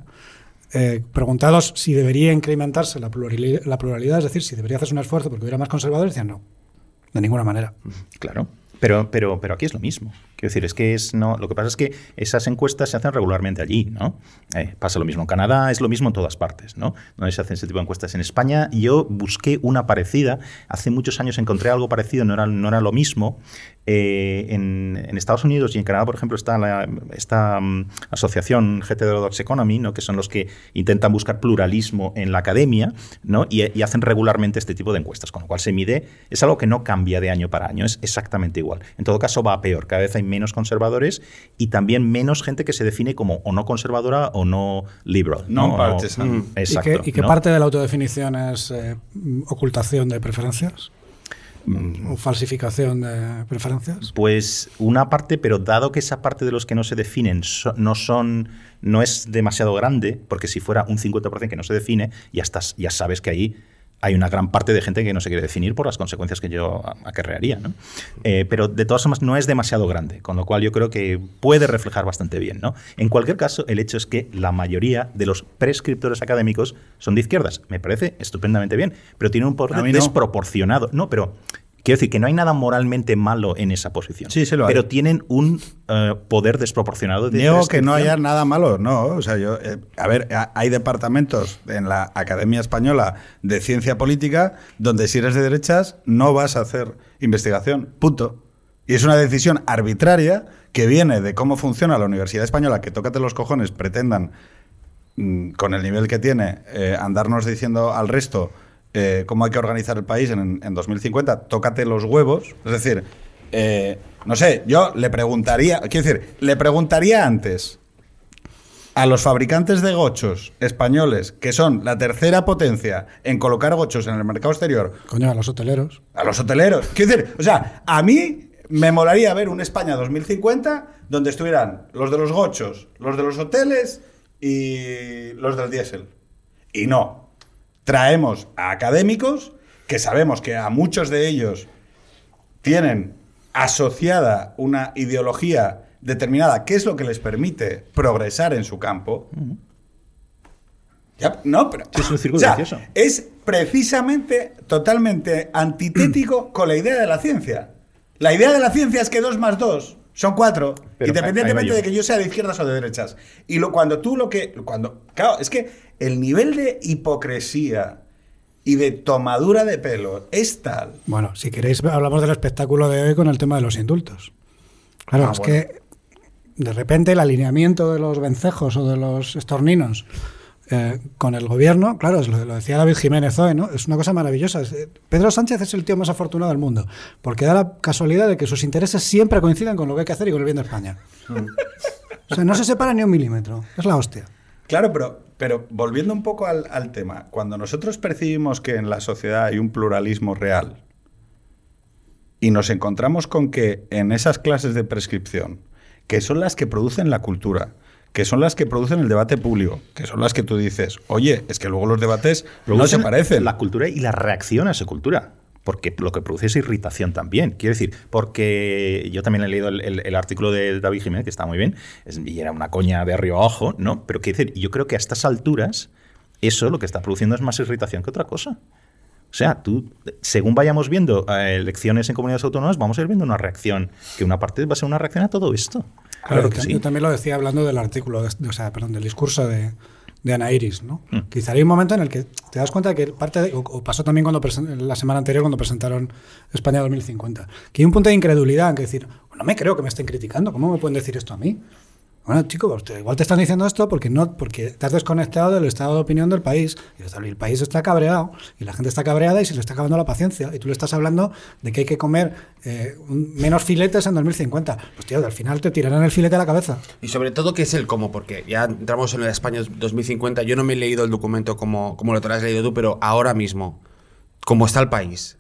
eh, preguntados si debería incrementarse la pluralidad, la pluralidad, es decir, si debería hacerse un esfuerzo porque hubiera más conservadores, decían no, de ninguna manera. Claro. Pero, pero, pero aquí es lo mismo. Quiero decir, es que es no. Lo que pasa es que esas encuestas se hacen regularmente allí, ¿no? Eh, pasa lo mismo en Canadá, es lo mismo en todas partes, ¿no? Donde se hacen ese tipo de encuestas. En España yo busqué una parecida. Hace muchos años encontré algo parecido, no era, no era lo mismo. Eh, en, en Estados Unidos y en Canadá, por ejemplo, está la, esta mm, asociación Heterodox Economy, ¿no? que son los que intentan buscar pluralismo en la academia ¿no? y, y hacen regularmente este tipo de encuestas, con lo cual se mide, es algo que no cambia de año para año, es exactamente igual. En todo caso va a peor, cada vez hay menos conservadores y también menos gente que se define como o no conservadora o no liberal. Mm. ¿Y qué, y qué ¿no? parte de la autodefinición es eh, ocultación de preferencias? Mm. ¿O falsificación de preferencias? Pues una parte, pero dado que esa parte de los que no se definen so- no son, no es demasiado grande, porque si fuera un 50% que no se define, ya estás, ya sabes que ahí hay una gran parte de gente que no se quiere definir por las consecuencias que yo acarrearía, ¿no? Eh, pero de todas formas no es demasiado grande, con lo cual yo creo que puede reflejar bastante bien, ¿no? En cualquier caso, el hecho es que la mayoría de los prescriptores académicos son de izquierdas. Me parece estupendamente bien, pero tienen un poder desproporcionado. No, pero quiero decir que no hay nada moralmente malo en esa posición. Sí, sí lo hay. Pero tienen un eh, poder desproporcionado de Niego que no haya nada malo, no. O sea, yo, eh, a ver, a- hay departamentos en la Academia Española de Ciencia Política donde si eres de derechas no vas a hacer investigación, punto. Y es una decisión arbitraria que viene de cómo funciona la Universidad Española, que tócate los cojones, pretendan, mm, con el nivel que tiene, eh, andarnos diciendo al resto eh, cómo hay que organizar el país en, en 2050, tócate los huevos. Es decir, eh, no sé, yo le preguntaría, quiero decir, le preguntaría antes a los fabricantes de gochos españoles, que son la tercera potencia en colocar gochos en el mercado exterior, Coño, a los hoteleros. a los hoteleros. Quiero decir, o sea, a mí me molaría ver un España 2050 donde estuvieran los de los gochos, los de los hoteles y los del diésel. Y no. Traemos a académicos que sabemos que a muchos de ellos tienen asociada una ideología determinada, que es lo que les permite progresar en su campo. Ya, no, pero. Sí, es un círculo o sea, es precisamente totalmente antitético con la idea de la ciencia. La idea de la ciencia es que 2 más 2 son 4, Pero ahí independientemente de que yo sea de izquierdas o de derechas. Y lo, cuando tú lo que. Cuando, claro, es que el nivel de hipocresía y de tomadura de pelo es tal. Bueno, si queréis, hablamos del espectáculo de hoy con el tema de los indultos. Claro, Ah, es bueno. que de repente el alineamiento de los vencejos o de los estorninos eh, con el gobierno, claro, lo, lo decía David Jiménez hoy, ¿no? Es una cosa maravillosa. Eh, Pedro Sánchez es el tío más afortunado del mundo, porque da la casualidad de que sus intereses siempre coinciden con lo que hay que hacer y con el bien de España. O sea, no se separa ni un milímetro. Es la hostia. Claro, pero, pero volviendo un poco al, al tema, cuando nosotros percibimos que en la sociedad hay un pluralismo real y nos encontramos con que en esas clases de prescripción, que son las que producen la cultura, que son las que producen el debate público, que son las que tú dices, oye, es que luego los debates no se parecen. La cultura y la reacción a esa cultura. Porque lo que produce es irritación también. Quiero decir, porque yo también he leído el artículo de David Jiménez, que está muy bien, es- y era una coña de arriba abajo, ¿no? Pero quiero decir, yo creo que a estas alturas, eso lo que está produciendo es más irritación que otra cosa. O sea, tú, según vayamos viendo eh, elecciones en comunidades autónomas, vamos a ir viendo una reacción, que una parte va a ser una reacción a todo esto. Claro, Claro, que yo sí. también lo decía hablando del artículo, de- de- o sea, perdón, del discurso de, de Ana Iris, ¿no? Mm. Quizá hay un momento en el que te das cuenta que parte de- o, o pasó también cuando la semana anterior cuando presentaron España 2050, que hay un punto de incredulidad en que decir, no me creo que me estén criticando, ¿cómo me pueden decir esto a mí? Bueno, chico, igual te están diciendo esto porque no porque te desconectado del estado de opinión del país. Y el- país está cabreado y la gente está cabreada y se le está acabando la paciencia. Y tú le estás hablando de que hay que comer eh, menos filetes en 2050. Pues tío, al final te tirarán el filete a la cabeza. Y sobre todo, ¿qué es el cómo? Porque ya entramos en el España 2050. Yo no me he leído el documento como, como lo te has leído tú, pero ahora mismo, ¿cómo está el país?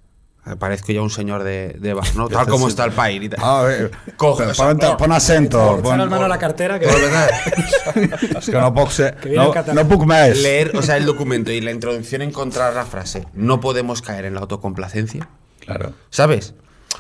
Eh, Parezco ya un señor de, de bar, ¿no? Tal como está el país. y tal. A ver, Coge, pon, o sea, pon- pon acento. Pon manos a la cartera que... Es que no puc ser, Que no, no puc més. leer, o sea, el documento y la introducción encontrar la frase, no podemos caer en la autocomplacencia. Claro. ¿Sabes?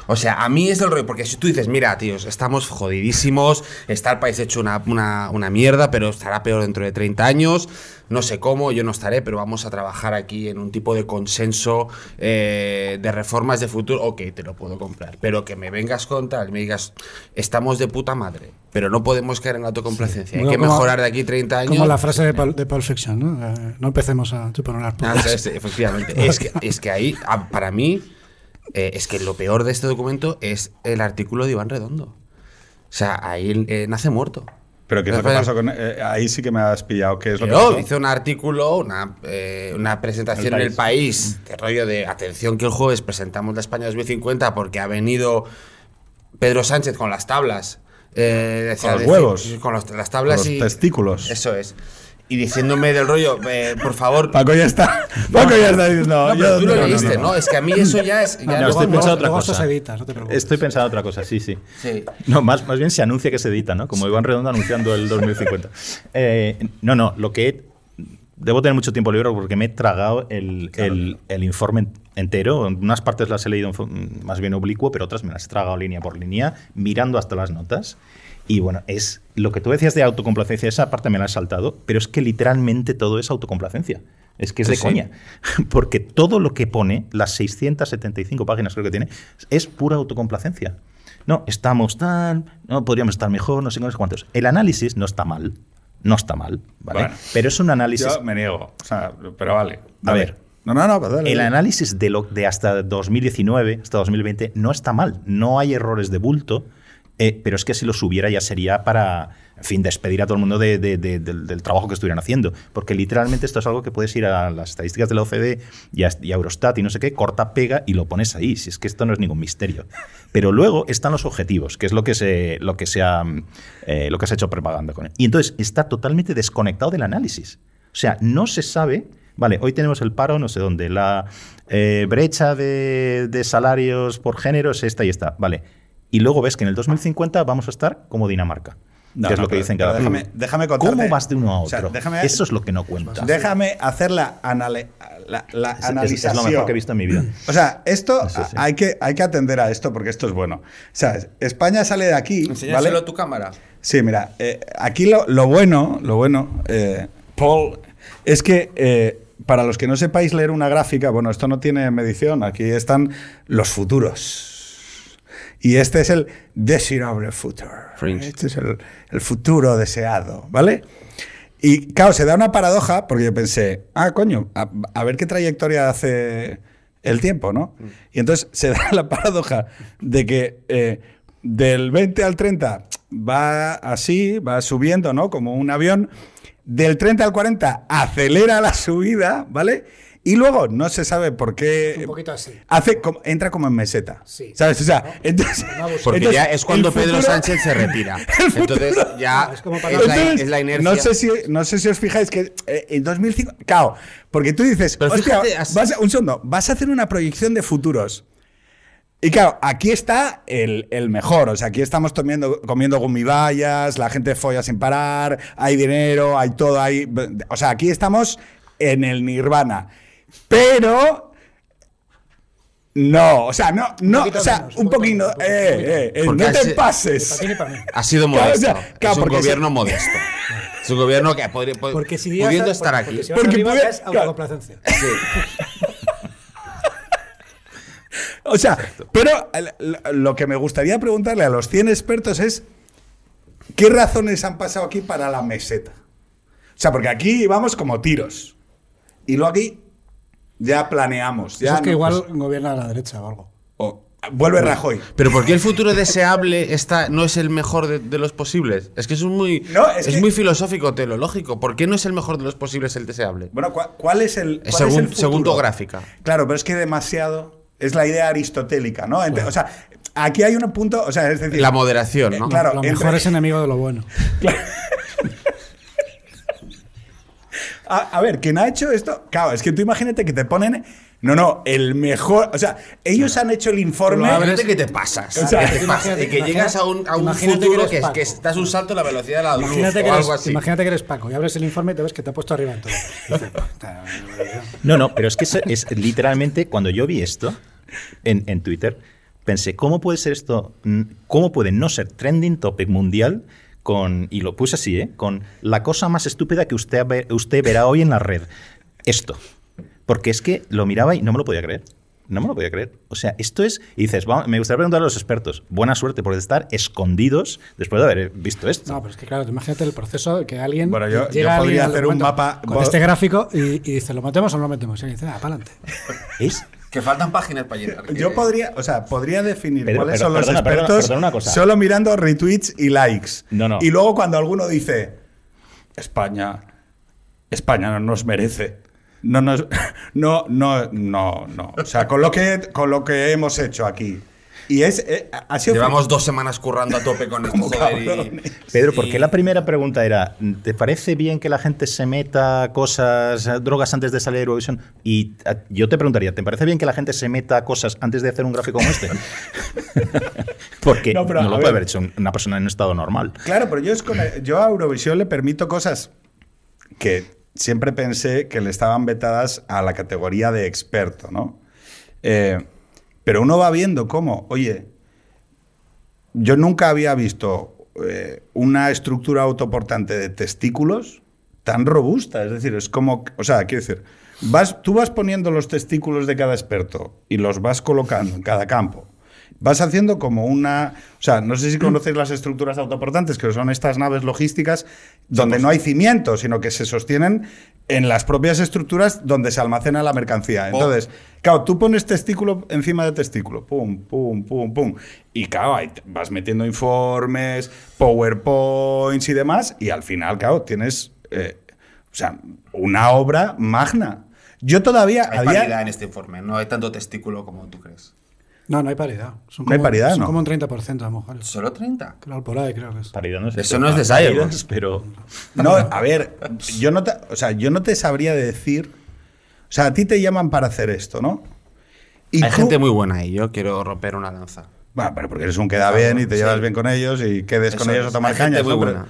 O sea, a mí es el rollo, porque si tú dices, mira, tíos, estamos jodidísimos, está el país hecho una, una- una mierda, pero estará peor dentro de 30 años, no sé cómo, yo no estaré, pero vamos a trabajar aquí en un tipo de consenso eh, de reformas de futuro, ok, te lo puedo comprar, pero que me vengas con tal, me digas, estamos de puta madre, pero no podemos caer en la autocomplacencia, hay Bueno, que mejorar de aquí 30 años. Como la frase de Pul, de Pulp Fiction, ¿no? Eh, no empecemos a chuparnos las Ah, efectivamente. Es que, es que ahí, ah, para mí, eh, es que lo peor de este documento es el artículo de Iván Redondo. O sea, ahí eh, nace muerto. Pero ¿qué es lo que pasó con...? eh, ahí sí que me has pillado. ¿Qué es lo que Pero pasó? hizo un artículo, una, eh, una presentación El en el país, de rollo de atención que el jueves presentamos la España 2050 porque ha venido Pedro Sánchez con las tablas. eh, decía, los huevos. Con los- las tablas Con los y. testículos. Eso es. Y diciéndome del rollo, eh, por favor. Paco ya está. Paco ya está diciendo. No, pero tú lo no, no, leíste, no, ¿no? Es que a mí eso ya es. Ya No, estoy pensando otra cosa. edita, no te preocupes. Estoy pensando otra cosa, sí, sí. Sí. No, más, más bien se anuncia que se edita, ¿no? Como Iván Redondo anunciando el 2050. Eh, no, no, lo que he- Debo tener mucho tiempo libre porque me he tragado el, el- el informe entero. Unas partes las he leído más bien oblicuo, pero otras me las he tragado línea por línea, mirando hasta las notas. Y bueno, es lo que tú decías de autocomplacencia, esa parte me la he saltado, pero es que literalmente todo es autocomplacencia. Es que es de sí. coña. Porque todo lo que pone, las 675 páginas creo que tiene, es pura autocomplacencia. No, estamos tal, no podríamos estar mejor, no sé cuántos. El análisis no está mal, no está mal, ¿vale? Bueno. pero es un análisis. Yo me niego. O sea, pero vale. A ver. No, no, no, pues dale, El análisis de, lo, de hasta 2019, hasta 2020, no está mal. No hay errores de bulto, eh, pero es que si los hubiera ya sería para, en fin, despedir a todo el mundo de- de- de- del, trabajo que estuvieran haciendo. Porque literalmente esto es algo que puedes ir a las estadísticas de la OCDE y a, Eurostat y no sé qué, corta, pega y lo pones ahí. Si es que esto no es ningún misterio. Pero luego están los objetivos, que es lo que se, lo que se, ha, eh, lo que ha hecho propaganda con él. Y entonces está totalmente desconectado del análisis. O sea, no se sabe. Vale, hoy tenemos el paro, no sé dónde. La eh, brecha de, de salarios por género es esta y esta. Vale. Y luego ves que en el 2050 vamos a estar como Dinamarca. No, que es no, lo que pero- dicen cada déjame- déjame contarte- ¿Cómo vas de uno a o sea, otro? déjame- Eso es lo que no cuenta. Déjame hacer la, anale- la, la Es- es, analización. es lo mejor que he visto en mi vida. O sea, esto Sí, sí. Hay, que, hay que atender a esto porque esto es bueno. O sea, España sale de aquí. Enséñaselo ¿vale? a tu cámara. Sí, mira, eh, aquí lo, lo bueno, lo bueno, eh, Paul, es que eh, para los que no sepáis leer una gráfica, bueno, esto no tiene medición, aquí están los futuros. Y este es el desirable futuro. Fringe. Este es el, el futuro deseado, ¿vale? Y claro, se da una paradoja porque yo pensé, ah, coño, a, a ver qué trayectoria hace el tiempo, ¿no? Y entonces se da la paradoja de que eh, del 20 al 30 va así, va subiendo, ¿no? Como un avión. Del 30 al 40 acelera la subida, ¿vale? Y luego no se sabe por qué. Un poquito así. Hace como- entra como en meseta. Sí. ¿Sabes? O sea, entonces. No. Porque entonces, ya es cuando Pedro futuro- Sánchez se retira. Entonces ya No, es como es, para- la, Entonces, es la inercia. No sé, si, no sé si os fijáis que eh, en 2005. Claro, porque tú dices, Pero hostia, fíjate, has- vas un segundo, vas a hacer una proyección de futuros. Y claro, aquí está el, el mejor. O sea, aquí estamos comiendo, comiendo gumibayas, la gente folla sin parar, hay dinero, hay todo ahí. O sea, aquí estamos en el nirvana. Pero. No, o sea, no, no, o sea, menos, un poquito eh, eh, eh, Porque no te pases. Ni para ti ni para mí. Ha sido Claro, o modesto. sea, claro, es un porque gobierno modesto. Es un gobierno que podría, pod- Porque si pudiendo estar porque aquí. si Porque arriba puede- es claro. autocomplacencia. O sea, pero lo que me gustaría preguntarle a los 100 expertos es ¿qué razones han pasado aquí para la meseta? O sea, porque aquí vamos como tiros. Y luego aquí ya planeamos. Ya Eso es que no- igual pues, gobierna a la derecha o algo. o- vuelve Rajoy. Pero ¿por qué el futuro deseable está, no es el mejor de, de los posibles? Es que es un muy, No, es es, que- muy filosófico, teológico. ¿Por qué no es el mejor de los posibles el deseable? Bueno, ¿cuál, cuál es el, Es cuál es segun- el segundo gráfica. Claro, pero es que demasiado es la idea aristotélica, ¿no? Ente- O sea, aquí hay un punto, o sea, es decir, La moderación, ¿no? Eh, claro, lo entre- mejor es enemigo de lo bueno. A, a ver, quien ha hecho esto, claro, es que tú imagínate que te ponen, no, no, el mejor, o sea, ellos han hecho el informe. Imagínate que te pasas. O sea, que te pasas, imagínate- que llegas a un, a un imagínate que futuro eres que, estás un salto a la velocidad de la luz Imagínate que, eres, algo así. imagínate que eres Paco y abres el informe y te ves que te ha puesto arriba en todo. Dices, "Puta, No, no, pero es que es, es literalmente cuando yo vi esto en, en Twitter, pensé, ¿cómo puede ser esto? ¿Cómo puede no ser trending topic mundial con, y lo puse así, ¿eh? Con la cosa más estúpida que usted, ve- usted verá hoy en la red? Esto. Porque es que lo miraba y no me lo podía creer. No me lo podía creer. O sea, esto es. Y dices, "Vamos, me gustaría preguntar a los expertos. Buena suerte por estar escondidos después de haber visto esto. No, pero es que claro, imagínate el proceso de que alguien. Bueno, yo- llega yo alguien podría al hacer un mapa- Con este gráfico y, y dice, ¿lo metemos o no lo metemos? Y alguien dice, ah, para adelante. Es Que faltan páginas para llenar. Yo podría, o sea, podría definir Pero- cuáles pero, son los perdona, expertos perdona una cosa. solo mirando retweets y likes. No, no. Y luego cuando alguno dice, España, España no nos merece. No, nos, no, no, no, no. O sea, con lo que, con lo que hemos hecho aquí. Y es, eh, ha sido Llevamos dos semanas currando a tope con esto, joder. y-. Pedro, ¿por qué la primera pregunta era, ¿te parece bien que la gente se meta cosas, eh, drogas antes de salir de Eurovisión? Y a- yo te preguntaría, ¿te parece bien que la gente se meta cosas antes de hacer un gráfico como este? Porque No, no, pero, lo ver. puede haber hecho un- una persona en un estado normal. Claro, pero yo, es con yo a Eurovisión le permito cosas que siempre pensé que le estaban vetadas a la categoría de experto, ¿no? Eh, pero uno va viendo cómo, oye, yo nunca había visto eh, una estructura autoportante de testículos tan robusta. Es decir, es como, o sea, quiero decir, vas, tú vas poniendo los testículos de cada experto y los vas colocando en cada campo. Vas haciendo como una. O sea, no sé si conocéis las estructuras autoportantes, que son estas naves logísticas donde no hay cimientos, sino que se sostienen en las propias estructuras donde se almacena la mercancía. Entonces, claro, tú pones testículo encima de testículo, pum, pum, pum, pum. Y claro, ahí vas metiendo informes, PowerPoints y demás, y al final, claro, tienes. eh, o sea, una obra magna. Yo todavía. Hay a día- paridad en este informe, no hay tanto testículo como tú crees. No, no hay paridad. Son No hay paridad, son ¿no? como un 30% a lo mejor. ¿Solo 30? Claro, por ahí creo que es. Paridad no es Eso no es de Science. pero No, a ver, yo no te, o sea, yo no te sabría decir. O sea, a ti te llaman para hacer esto, ¿no? Y Hay tú- gente muy buena ahí, yo quiero romper una lanza. Bueno, pero porque eres un queda bien y te sí. llevas bien con ellos y quedes con ellos es. a tomar Hay gente cañas. muy buena.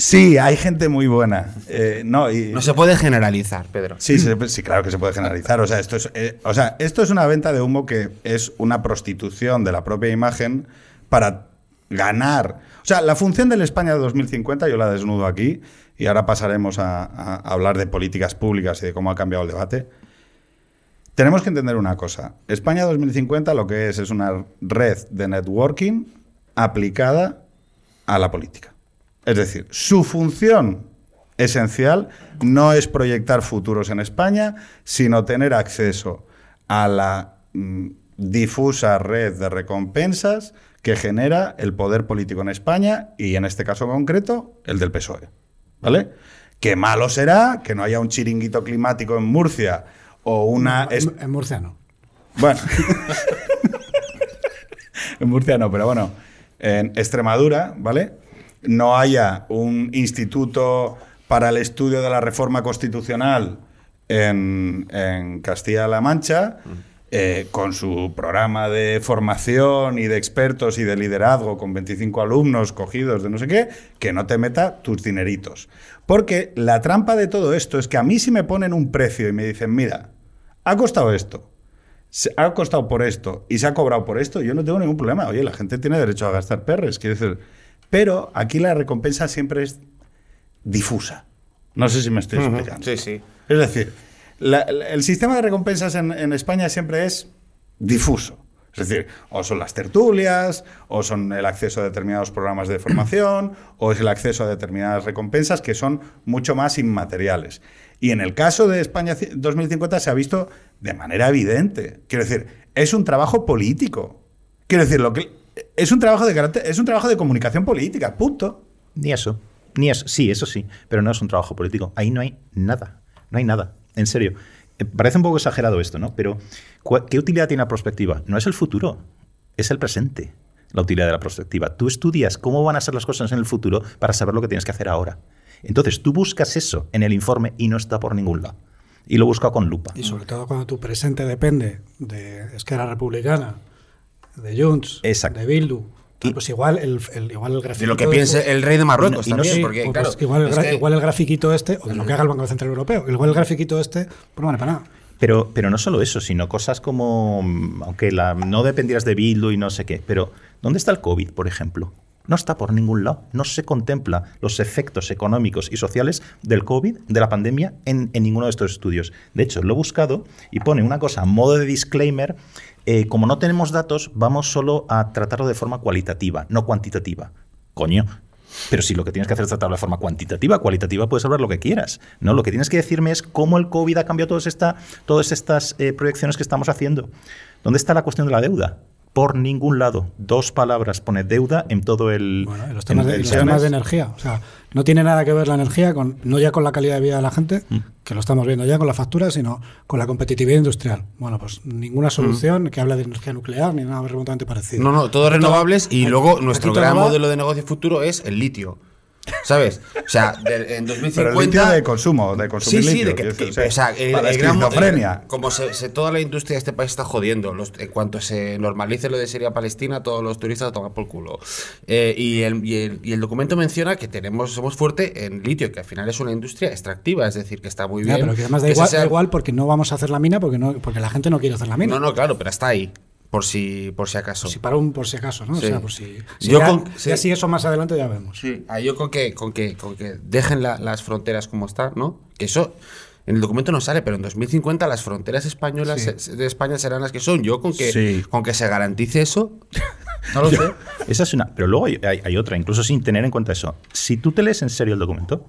Sí, hay gente muy buena. Eh, no, y, No se puede generalizar, Pedro. Sí, se- sí, claro que se puede generalizar. O sea, esto es, eh, o sea, esto es una venta de humo que es una prostitución de la propia imagen para ganar. O sea, la función del España de 2050, yo la desnudo aquí, y ahora pasaremos a, a hablar de políticas públicas y de cómo ha cambiado el debate. Tenemos que entender una cosa. España 2050 lo que es es una red de networking aplicada a la política. Es decir, su función esencial no es proyectar futuros en España, sino tener acceso a la mm, difusa red de recompensas que genera el poder político en España y en este caso concreto el del PSOE. ¿Vale? Que malo será que no haya un chiringuito climático en Murcia o una... es- en Murcia no. bueno. en Murcia no, pero bueno. En Extremadura, ¿vale? No haya un instituto para el estudio de la reforma constitucional en, en Castilla-La Mancha, eh, con su programa de formación y de expertos y de liderazgo con 25 alumnos cogidos de no sé qué, que no te meta tus dineritos. Porque la trampa de todo esto es que a mí si me ponen un precio y me dicen, mira, ha costado esto, se ha costado por esto y se ha cobrado por esto, yo no tengo ningún problema. Oye, la gente tiene derecho a gastar perres, quiero decir. Pero aquí la recompensa siempre es difusa. No sé si me estoy explicando. Sí, sí. Es decir, la- la- el sistema de recompensas en, en España siempre es difuso. Es decir, o son las tertulias, o son el acceso a determinados programas de formación, o es el acceso a determinadas recompensas que son mucho más inmateriales. Y en el caso de España ci- 2050 se ha visto de manera evidente. Quiero decir, es un trabajo político. Quiero decir, lo que es un trabajo de carácter, es un trabajo de comunicación política, punto. Ni eso. Ni eso. Sí, eso sí. Pero no es un trabajo político. Ahí no hay nada. No hay nada. En serio. Eh, Parece un poco exagerado esto, ¿no? Pero ¿cuál- ¿qué utilidad tiene la prospectiva? No es el futuro. Es el presente. La utilidad de la prospectiva. Tú estudias cómo van a ser las cosas en el futuro para saber lo que tienes que hacer ahora. Entonces tú buscas eso en el informe y no está por ningún lado. Y lo busca con lupa. Y sobre todo cuando tu presente depende de Esquerra Republicana, de Junts, Exacto. de Bildu. Y- pues igual el, el- igual el grafiquito De lo que este- piense el rey de Marruecos Y no- y no también, porque pues, claro, igual, el que- igual el grafiquito este, o de lo que haga el Banco Central Europeo, igual el grafiquito este, pues no vale para nada. Pero, pero no solo eso, sino cosas como, aunque la, no dependieras de Bildu y no sé qué, pero ¿dónde está el COVID, por ejemplo? No está por ningún lado. No se contempla los efectos económicos y sociales del COVID, de la pandemia, en, ninguno de estos estudios. De hecho, lo he buscado y pone una cosa modo de disclaimer. eh, como no tenemos datos, vamos solo a tratarlo de forma cualitativa, no cuantitativa. Coño, pero si lo que tienes que hacer es tratarlo de forma cuantitativa, cualitativa, puedes hablar lo que quieras. No, lo que tienes que decirme es cómo el COVID ha cambiado todas, esta, todas estas eh, proyecciones que estamos haciendo. ¿Dónde está la cuestión de la deuda? Por ningún lado. Dos palabras pone deuda en todo el. Bueno, los temas, en de, el los semestre. temas de energía. O sea, no tiene nada que ver la energía, con, no ya con la calidad de vida de la gente, Mm. que lo estamos viendo ya con la factura, sino con la competitividad industrial. Bueno, pues ninguna solución que hable de energía nuclear ni nada remotamente parecido. No, no, todo- renovables y luego nuestro gran modelo de negocio futuro es el litio. ¿Sabes? O sea, de- en Pero el 2050 litio de consumo, de consumir Sí, sí, litio, de que, que- o sea, el, para el gran como se, se- toda la industria de este país está jodiendo. Los- en cuanto se normalice lo de Siria Palestina, todos los turistas a tomar por culo. Eh, y, el, y, el, y el documento menciona que tenemos somos fuerte en litio, que al final es una industria extractiva, es decir, que está muy Ya, bien. pero que además da que igual, ese sea- da igual porque no vamos a hacer la mina porque no porque la gente no quiere hacer la mina. No, no, claro, pero está ahí, por si, por si acaso. Si para un por si acaso, ¿no? Sí. O sea, por si, si Yo ya, con- ya sí. si eso más adelante ya vemos. Sí, ahí yo con que, con que, con que dejen la- las fronteras como están, ¿no? Que eso en el documento no sale, pero en 2050 las fronteras españolas Sí. de España serán las que son. Yo con que, Sí. con que se garantice eso, no lo sé. Esa es una. Pero luego hay, hay- hay otra, incluso sin tener en cuenta eso. Si tú te lees en serio el documento,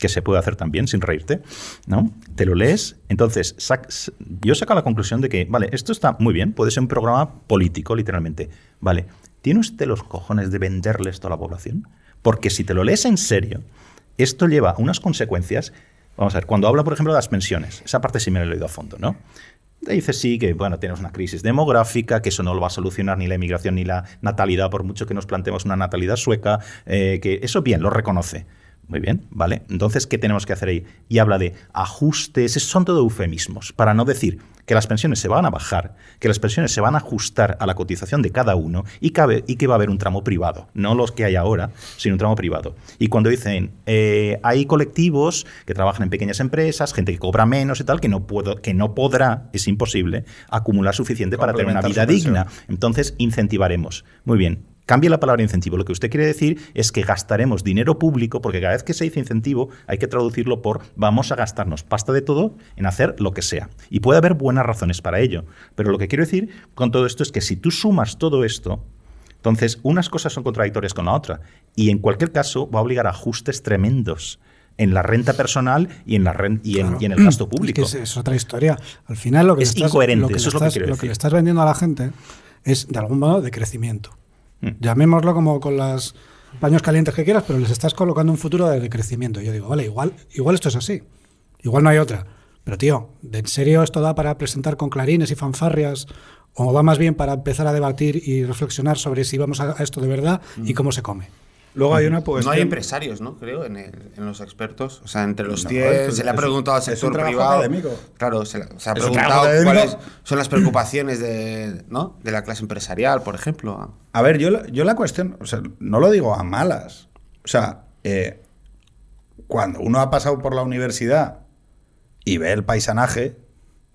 que se puede hacer también sin reírte, ¿no? Te lo lees, entonces sac- yo saco la conclusión de que, vale, esto está muy bien, puede ser un programa político, literalmente. Vale, ¿tiene usted los cojones de venderle esto a la población? Porque si te lo lees en serio, esto lleva unas consecuencias. Vamos a ver, cuando habla, por ejemplo, de las pensiones, esa parte sí me la he leído a fondo, ¿no? Te dice sí que bueno, tenemos una crisis demográfica, que eso no lo va a solucionar ni la inmigración ni la natalidad, por mucho que nos planteemos una natalidad sueca, eh, que eso bien, lo reconoce. Muy bien, ¿vale? Entonces, ¿qué tenemos que hacer ahí? Y habla de ajustes, esos son todo eufemismos, para no decir que las pensiones se van a bajar, que las pensiones se van a ajustar a la cotización de cada uno y, que va a haber un tramo privado, no los que hay ahora, sino un tramo privado. Y cuando dicen, eh, hay colectivos que trabajan en pequeñas empresas, gente que cobra menos y tal, que no, puedo, que no podrá, es imposible, acumular suficiente para tener una vida digna. Entonces, incentivaremos. Muy bien. Cambia la palabra incentivo. Lo que usted quiere decir es que gastaremos dinero público, porque cada vez que se dice incentivo hay que traducirlo por vamos a gastarnos pasta de todo en hacer lo que sea. Y puede haber buenas razones para ello. Pero lo que quiero decir con todo esto es que si tú sumas todo esto, entonces unas cosas son contradictorias con la otra. Y en cualquier caso va a obligar a ajustes tremendos en la renta personal y en, la ren- y en, Claro. y en el gasto Es público. que es, es otra historia. Al final lo que Es le estás, incoherente, lo que eso le es lo que lo que le estás vendiendo a la gente es de algún modo de crecimiento. Llamémoslo como con los paños calientes que quieras, pero les estás colocando un futuro de crecimiento. Yo digo, vale, igual, igual esto es así. Igual no hay otra. Pero tío, ¿de en serio esto da para presentar con clarines y fanfarrias? ¿O va más bien para empezar a debatir y reflexionar sobre si vamos a a esto de verdad y cómo se come? Luego hay una No hay empresarios, ¿no? Creo, en, el- en los expertos. O sea, entre los No, 10 esto se le ha preguntado al sector privado. académico. Claro, se, le- se ha preguntado cuáles son las preocupaciones de, ¿no? de la clase empresarial, por ejemplo. A ver, yo, la- yo la cuestión, o sea, no lo digo a malas. O sea, eh, cuando uno ha pasado por la universidad y ve el paisanaje,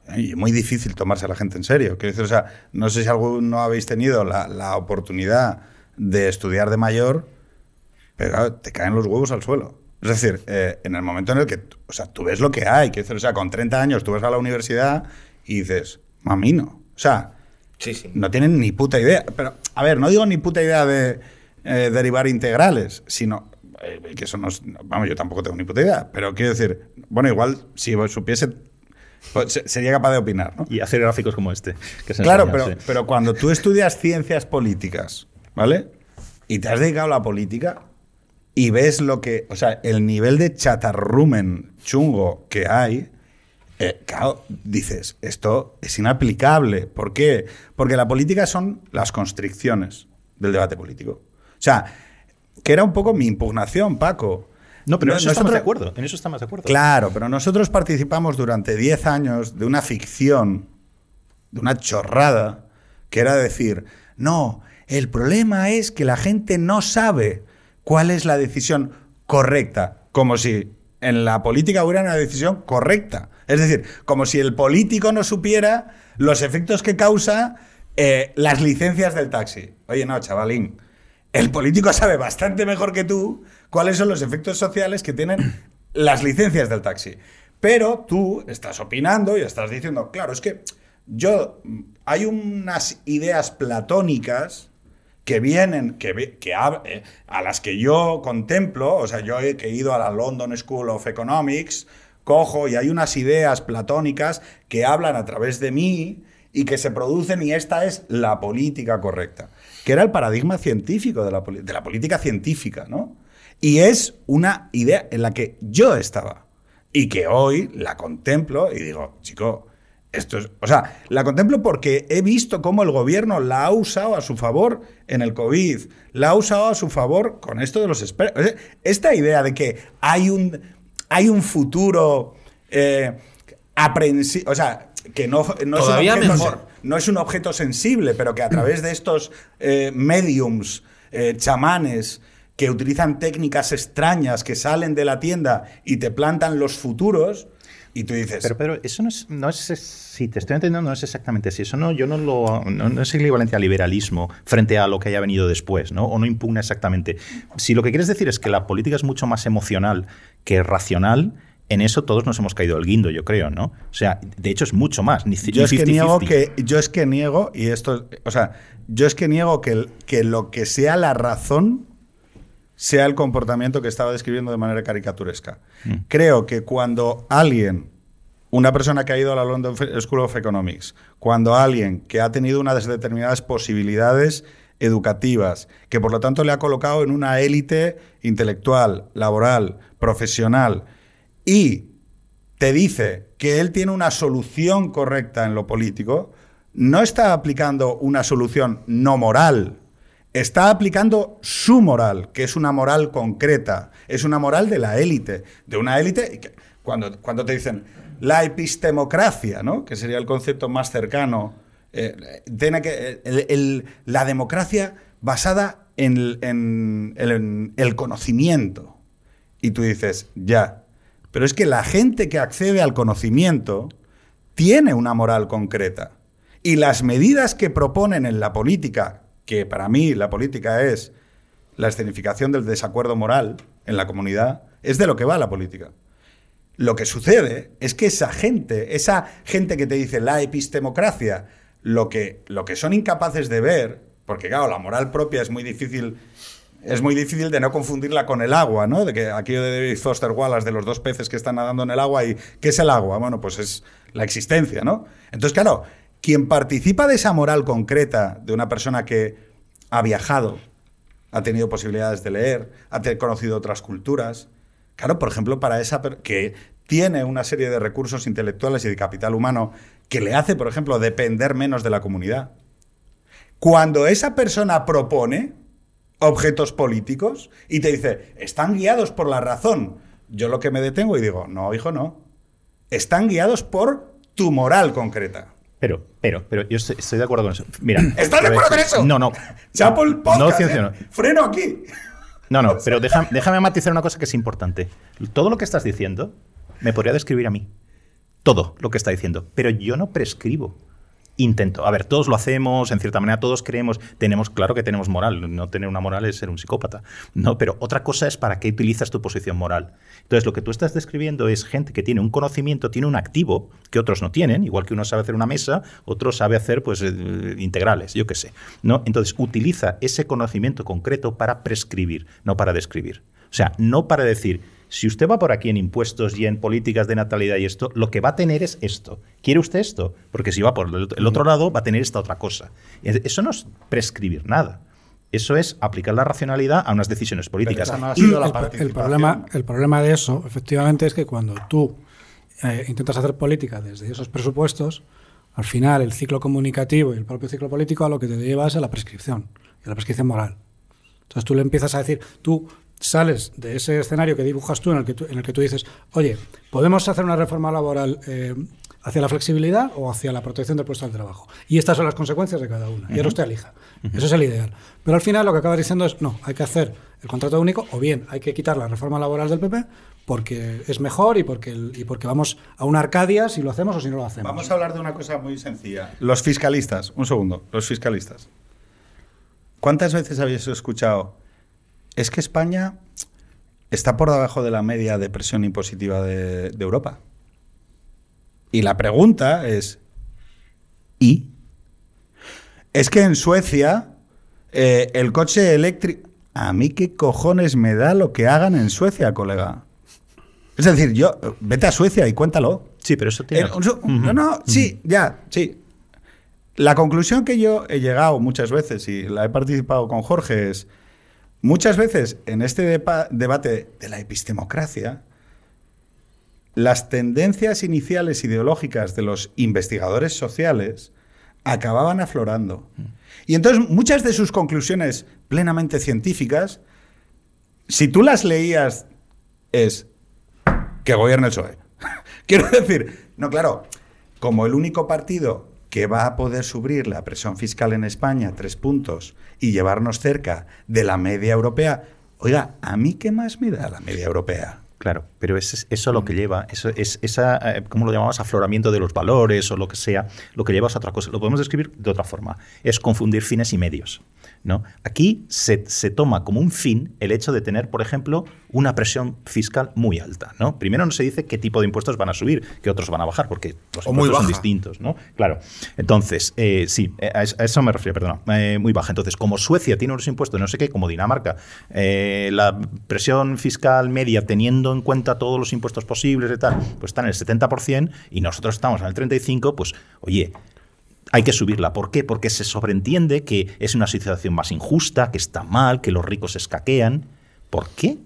eh, es muy difícil tomarse a la gente en serio. Quiero decir, o sea, no sé si alguno habéis tenido la, la oportunidad de estudiar de mayor, pero claro, te caen los huevos al suelo. Es decir, eh, en el momento en el que, o sea, tú ves lo que hay, quiero decir, o sea, con 30 años tú vas a la universidad y dices, mamino. O sea, Sí, sí. no tienen ni puta idea. Pero, a ver, no digo ni puta idea de eh, derivar integrales, sino eh, que eso no es- Vamos, yo tampoco tengo ni puta idea. Pero quiero decir, bueno, igual si supiese, pues, se- sería capaz de opinar, ¿no? Y hacer gráficos como este. Que se Claro, enseñan, pero, sí. pero cuando tú estudias ciencias políticas, ¿vale? Y te has dedicado a la política y ves lo que, o sea, el nivel de chatarrumen chungo que hay, eh, claro, dices, esto es inaplicable. ¿Por qué? Porque la política son las constricciones del debate político. O sea, que era un poco mi impugnación, Paco. No, pero en eso estamos nosotros- de acuerdo. En eso estamos de acuerdo. Claro, pero nosotros participamos durante 10 años de una ficción, de una chorrada, que era decir, no, el problema es que la gente no sabe cuál es la decisión correcta, como si en la política hubiera una decisión correcta. Es decir, como si el político no supiera los efectos que causa eh, las licencias del taxi. Oye, no, chavalín. El político sabe bastante mejor que tú cuáles son los efectos sociales que tienen las licencias del taxi. Pero tú estás opinando y estás diciendo, claro, es que yo hay unas ideas platónicas que vienen, que, que eh, a las que yo contemplo, o sea, yo he, que he ido a la London School of Economics, cojo y hay unas ideas platónicas que hablan a través de mí y que se producen y esta es la política correcta, que era el paradigma científico de la, de la política científica, ¿no? Y es una idea en la que yo estaba y que hoy la contemplo y digo, chico, esto es, o sea, la contemplo porque he visto cómo el gobierno la ha usado a su favor en el COVID, la ha usado a su favor con esto de los expertos. Esta idea de que hay un, hay un futuro eh, aprensivo, o sea, que no, no, es un objeto, mejor. no es un objeto sensible, pero que a través de estos eh, mediums, eh, chamanes, que utilizan técnicas extrañas que salen de la tienda y te plantan los futuros, y tú dices, Pero Pedro, eso no es, no es, si te estoy entendiendo, no es exactamente así. Eso no, yo no lo, no, no es equivalente al liberalismo frente a lo que haya venido después, ¿no? O no impugna exactamente. Si lo que quieres decir es que la política es mucho más emocional que racional, en eso todos nos hemos caído el guindo, yo creo, ¿no? O sea, de hecho es mucho más. Ni, Yo ni es que 50-50. niego que yo es que niego y esto, o sea, yo es que niego que, que lo que sea la razón sea el comportamiento que estaba describiendo de manera caricaturesca. Mm. Creo que cuando alguien, una persona que ha ido a la London School of Economics, cuando alguien que ha tenido unas determinadas posibilidades educativas, que por lo tanto le ha colocado en una élite intelectual, laboral, profesional, y te dice que él tiene una solución correcta en lo político, no está aplicando una solución no moral, está aplicando su moral, que es una moral concreta, es una moral de la élite, de una élite que cuando, cuando te dicen la epistemocracia, ¿no? que sería el concepto más cercano, eh, tiene que, el- la democracia basada en, en el conocimiento. Y tú dices, ya, pero es que la gente que accede al conocimiento tiene una moral concreta. Y las medidas que proponen en la política, que para mí la política es la escenificación del desacuerdo moral en la comunidad, es de lo que va la política. Lo que sucede es que esa gente, esa gente que te dice la epistemocracia, lo que, lo que son incapaces de ver, porque claro, la moral propia es muy difícil, es muy difícil de no confundirla con el agua, ¿no? De que aquello de David Foster Wallace de los dos peces que están nadando en el agua y ¿qué es el agua? Bueno, pues es la existencia, ¿no? Entonces, claro, quien participa de esa moral concreta de una persona que ha viajado, ha tenido posibilidades de leer, ha conocido otras culturas. Claro, por ejemplo, para esa que tiene una serie de recursos intelectuales y de capital humano que le hace, por ejemplo, depender menos de la comunidad. Cuando esa persona propone objetos políticos y te dice, están guiados por la razón, yo lo que me detengo y digo, no, hijo, no. Están guiados por tu moral concreta. Pero, pero, pero yo estoy, estoy de acuerdo con eso. Mira. ¿Estás de acuerdo con eso? No, no. Chapo el podcast, No, ¿eh? no. Freno aquí. No, no, pero deja- déjame matizar una cosa que es importante. Todo lo que estás diciendo me podría describir a mí. Todo lo que está diciendo. Pero yo no prescribo. Intento. A ver, todos lo hacemos, en cierta manera, todos creemos, tenemos, claro que tenemos moral. No tener una moral es ser un psicópata. No, pero otra cosa es para qué utilizas tu posición moral. Entonces, lo que tú estás describiendo es gente que tiene un conocimiento, tiene un activo que otros no tienen, igual que uno sabe hacer una mesa, otro sabe hacer pues eh, integrales, yo qué sé. ¿no? Entonces, utiliza ese conocimiento concreto para prescribir, no para describir. O sea, no para decir, si usted va por aquí en impuestos y en políticas de natalidad y esto, lo que va a tener es esto. ¿Quiere usted esto? Porque si va por el otro lado, va a tener esta otra cosa. Eso no es prescribir nada. Eso es aplicar la racionalidad a unas decisiones políticas. esa no ha Y sido la el, problema, el problema de eso, efectivamente, es que cuando tú eh, intentas hacer política desde esos presupuestos, al final el ciclo comunicativo y el propio ciclo político a lo que te lleva es a la prescripción, y a la prescripción moral. Entonces tú le empiezas a decir, tú sales de ese escenario que dibujas tú en el que tú, en el que tú dices, oye, ¿podemos hacer una reforma laboral eh, hacia la flexibilidad o hacia la protección del puesto de trabajo? Y estas son las consecuencias de cada una. Y ahora usted elija. Eso es el ideal. Pero al final lo que acaba diciendo es, no, hay que hacer el contrato único o bien hay que quitar la reforma laboral del PP porque es mejor y porque, el- y porque vamos a una Arcadia si lo hacemos o si no lo hacemos. Vamos a hablar de una cosa muy sencilla. Los fiscalistas, un segundo, los fiscalistas. ¿Cuántas veces habéis escuchado? Es que España está por debajo de la media de presión impositiva de, de Europa. Y la pregunta es, ¿y? Es que en Suecia eh, el coche eléctrico... A mí qué cojones me da lo que hagan en Suecia, colega. Es decir, yo, vete a Suecia y cuéntalo. Sí, pero eso tiene... Eh, un No, no, sí, ya, sí. La conclusión que yo he llegado muchas veces y la he participado con Jorge es, muchas veces en este debate de la epistemocracia, las tendencias iniciales ideológicas de los investigadores sociales acababan aflorando. Y entonces muchas de sus conclusiones plenamente científicas, si tú las leías, es que gobierne el PSOE. Quiero decir, no, claro, como el único partido que va a poder subir la presión fiscal en España tres puntos y llevarnos cerca de la media europea, oiga, ¿a mí qué más me da la media europea? Claro, pero es eso lo que lleva, eso es esa, eh, ¿cómo lo llamamos? Afloramiento de los valores o lo que sea, lo que lleva es a otra cosa. Lo podemos describir de otra forma. Es confundir fines y medios. ¿No? Aquí se, se toma como un fin el hecho de tener, por ejemplo, una presión fiscal muy alta. ¿no? Primero no se dice qué tipo de impuestos van a subir, qué otros van a bajar, porque los O muy impuestos son distintos. ¿no? Claro. Entonces, eh, sí, eh, a eso me refiero, perdona. eh, muy baja. Entonces, como Suecia tiene unos impuestos, no sé qué, como Dinamarca, eh, la presión fiscal media, teniendo en cuenta todos los impuestos posibles y tal, pues está en el 70% y nosotros estamos en el 35%, pues, oye, hay que subirla. ¿Por qué? Porque se sobreentiende que es una situación más injusta, que está mal, que los ricos se escaquean. ¿Por qué?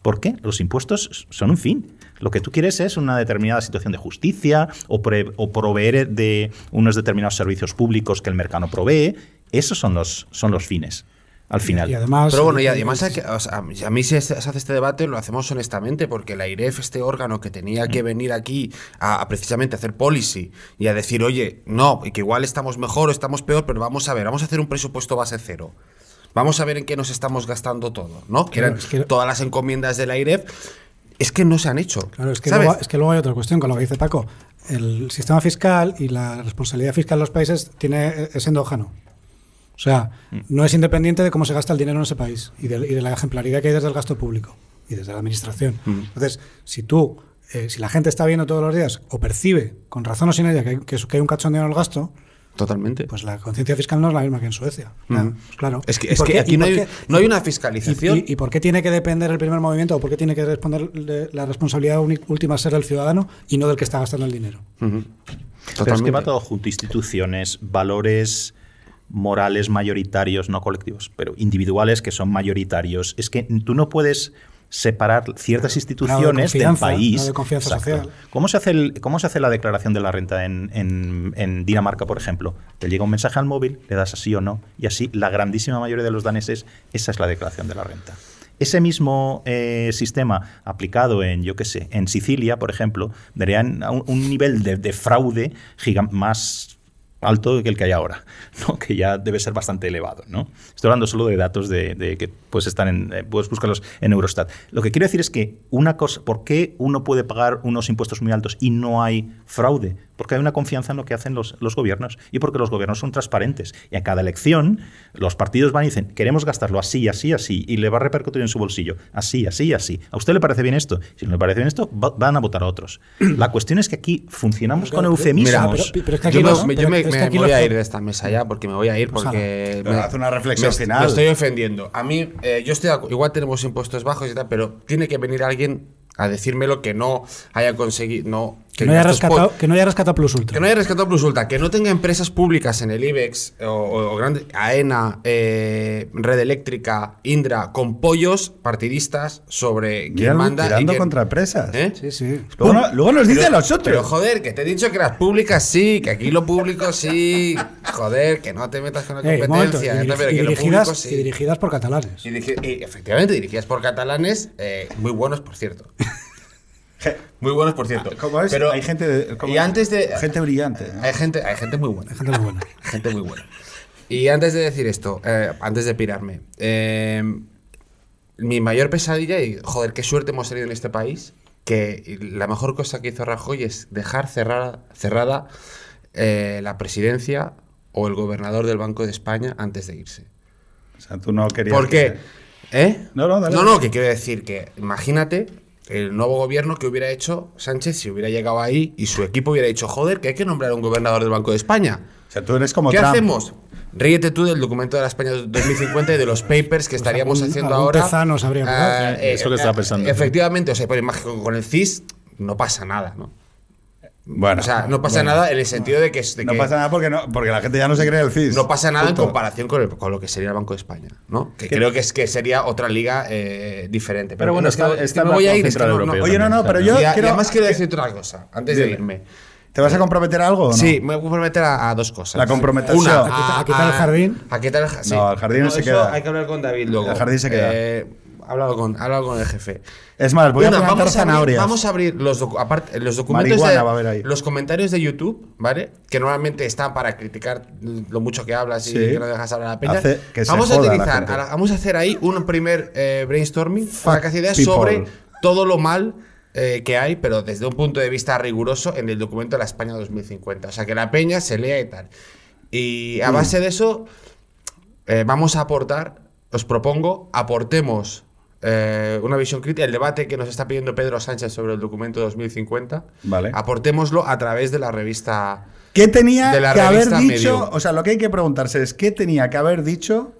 ¿Por qué? Los impuestos son un fin. Lo que tú quieres es una determinada situación de justicia o, o proveer de unos determinados servicios públicos que el mercado provee. Esos son los, son los fines, al final. Y además, Pero bueno, y eh, además, hay que- o sea, a mí si se hace este debate lo hacemos honestamente, porque la IREF, este órgano que tenía que venir aquí a, a precisamente hacer policy y a decir, oye, no, y que igual estamos mejor o estamos peor, pero vamos a ver, vamos a hacer un presupuesto base cero. Vamos a ver en qué nos estamos gastando todo, ¿no? Que eran es que- todas las encomiendas de la IREF. Es que no se han hecho. Claro, es que, ¿sabes? luego, es que luego hay otra cuestión con lo que dice Paco. El sistema fiscal y la responsabilidad fiscal de los países tiene, es endógeno. O sea, no es independiente de cómo se gasta el dinero en ese país y de, y de la ejemplaridad que hay desde el gasto público y desde la administración. Entonces, si tú, eh, si la gente está viendo todos los días o percibe, con razón o sin ella, que hay, que, es- que hay un cachondeo en el gasto, Totalmente. pues la conciencia fiscal no es la misma que en Suecia. Pues claro. Es que, ¿Y es por que qué- aquí no hay, qué- no hay una ¿Y, fiscalización. y- y por qué tiene que depender el primer movimiento o por qué tiene que responder de- la responsabilidad última ser del ciudadano y no del que está gastando el dinero? Pero es que va todo junto. Instituciones, valores, morales mayoritarios, no colectivos, pero individuales que son mayoritarios. Es que tú no puedes separar ciertas instituciones del país. de confianza social. ¿Cómo se, hace el- ¿Cómo se hace la declaración de la renta en, en- en Dinamarca, por ejemplo? Te llega un mensaje al móvil, le das así o no, y así la grandísima mayoría de los daneses, esa es la declaración de la renta. Ese mismo eh, sistema aplicado en, yo qué sé, en Sicilia, por ejemplo, darían a un, un nivel de, de fraude más alto que el que hay ahora, ¿no? que ya debe ser bastante elevado. ¿no? Estoy hablando solo de datos de, que puedes, estar en, eh, puedes buscarlos en Eurostat. Lo que quiero decir es que una cosa, ¿por qué uno puede pagar unos impuestos muy altos y no hay fraude? Porque hay una confianza en lo que hacen los, los gobiernos y porque los gobiernos son transparentes. Y a cada elección los partidos van y dicen, queremos gastarlo así, así, así, y le va a repercutir en su bolsillo, así, así, así. ¿A usted le parece bien esto? Si no le parece bien esto, va- van a votar a otros. La cuestión es que aquí funcionamos con eufemismos. Mira, pero- pero es que yo aquí me, los- me- yo pero me- es que me aquí voy a ir de esta mesa ya porque me voy a ir porque Pero me- haz una reflexión me, final. me estoy ofendiendo. A mí, eh, yo estoy igual tenemos impuestos bajos y tal, pero tiene que venir alguien a decírmelo que no haya conseguido, no, Que no haya rescatado, que no haya rescatado Plus Ultra. que no haya rescatado Plus Ultra, que no tenga empresas públicas en el IBEX o, o- o grandes, AENA, eh, Red Eléctrica, Indra, con pollos partidistas sobre quién manda y tirando quién- contra empresas. ¿Eh? Sí, sí. Luego, luego nos dice a nosotros. Pero joder, que te he dicho que las públicas sí, que aquí lo público sí. Joder, que no te metas con la Eh, un momento, y, competencia. dirigi- no, pero y que lo dirigidas, público sí. y dirigidas por catalanes. Y dirigi- y efectivamente, dirigidas por catalanes, eh, muy buenos, por cierto. Muy buenos, por cierto. ¿Cómo es? Pero, hay gente, de- ¿cómo y es? antes de. gente brillante. ¿no? Hay gente, hay gente muy buena. Gente muy buena. Gente muy buena. Y antes de decir esto, eh, antes de pirarme, eh, mi mayor pesadilla, y joder, qué suerte hemos tenido en este país, que la mejor cosa que hizo Rajoy es dejar cerrada, cerrada eh, la presidencia o el gobernador del Banco de España antes de irse. O sea, tú no querías. ¿Por que qué? se- ¿Eh? No, no, dale, no, no, que quiero decir que imagínate el nuevo gobierno que hubiera hecho Sánchez si hubiera llegado ahí y su equipo hubiera dicho, joder, que hay que nombrar a un gobernador del Banco de España. O sea, tú eres como ¿Qué Trump. hacemos? Ríete tú del documento de la España 2050 y de los papers que estaríamos algún- haciendo algún ahora. tezano se habría Ah, quedado. Es lo que estaba pensando. Efectivamente, o sea, por imagen, con, con el CIS no pasa nada, ¿no? Bueno, o sea, no pasa bueno. nada en el sentido de que, de No que pasa nada porque, no, porque la gente ya no se cree el CIS. no pasa nada en comparación con, el- con lo que sería el Banco de España, ¿no? Que creo que es que sería otra liga eh, diferente. Pero bueno, es que- está- es que está me voy a ir. es que no- Oye, no, no, pero yo y, a- y quiero. además quiero decirte una cosa, antes de irme. ¿Te vas a comprometer a algo o no? Sí, me voy a comprometer a, a dos cosas. La comprometeción. Una, ¿A quitar- a quitar el jardín? A quitar el jardín. No, el jardín se eso queda. Hay que hablar con David luego. El jardín se queda. Eh, hablado con, hablado con el jefe. Es más, voy Una, a plantar vamos, a abrir, zanahorias. vamos a abrir los, docu- aparte, los documentos de, va a haber ahí. los comentarios de YouTube, ¿vale? Que normalmente están para criticar lo mucho que hablas y que no dejas hablar a la peña. Que vamos a utilizar, vamos a hacer ahí un primer eh, brainstorming, para que ideas sobre todo lo mal eh, que hay, pero desde un punto de vista riguroso en el documento de la España 2050. O sea, que la peña se lea y tal. Y Mm. a base de eso, eh, vamos a aportar, os propongo, aportemos eh, una visión crítica, el debate que nos está pidiendo Pedro Sánchez sobre el documento 2050, Vale. aportémoslo a través de la revista... ¿Qué tenía de la que haber dicho? Medio. O sea, lo que hay que preguntarse es: ¿qué tenía que haber dicho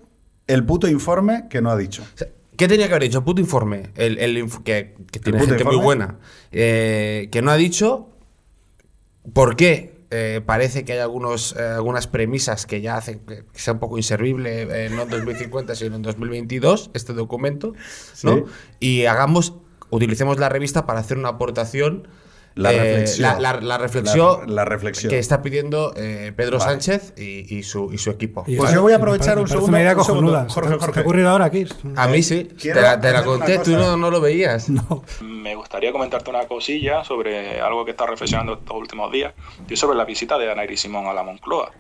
el puto informe que no ha dicho? O sea, ¿Qué tenía que haber dicho? Puto informe. El, el inf- que, que tiene puto gente muy buena. eh, que no ha dicho por qué eh, parece que hay algunos, eh, algunas premisas que ya hacen que sea un poco inservible, eh, no en 2050, sino en 2022, este documento. ¿no? Sí. Y hagamos, utilicemos la revista para hacer una aportación. La eh, reflexión. La, la- la reflexión. La- la reflexión. Que está pidiendo eh, Pedro Vale. Sánchez y, y su, y su equipo. Y Pues yo voy a me aprovechar parece- un segundo- Una un segundo. Jorge, ¿Se te- ¿Se Jorge. te ha ocurrido ahora aquí? A mí sí. Te la, te conté, tú no, no lo veías. No. Me gustaría comentarte una cosilla sobre algo que está reflexionando estos últimos días, y es sobre la visita de Anairi Simón a la Moncloa.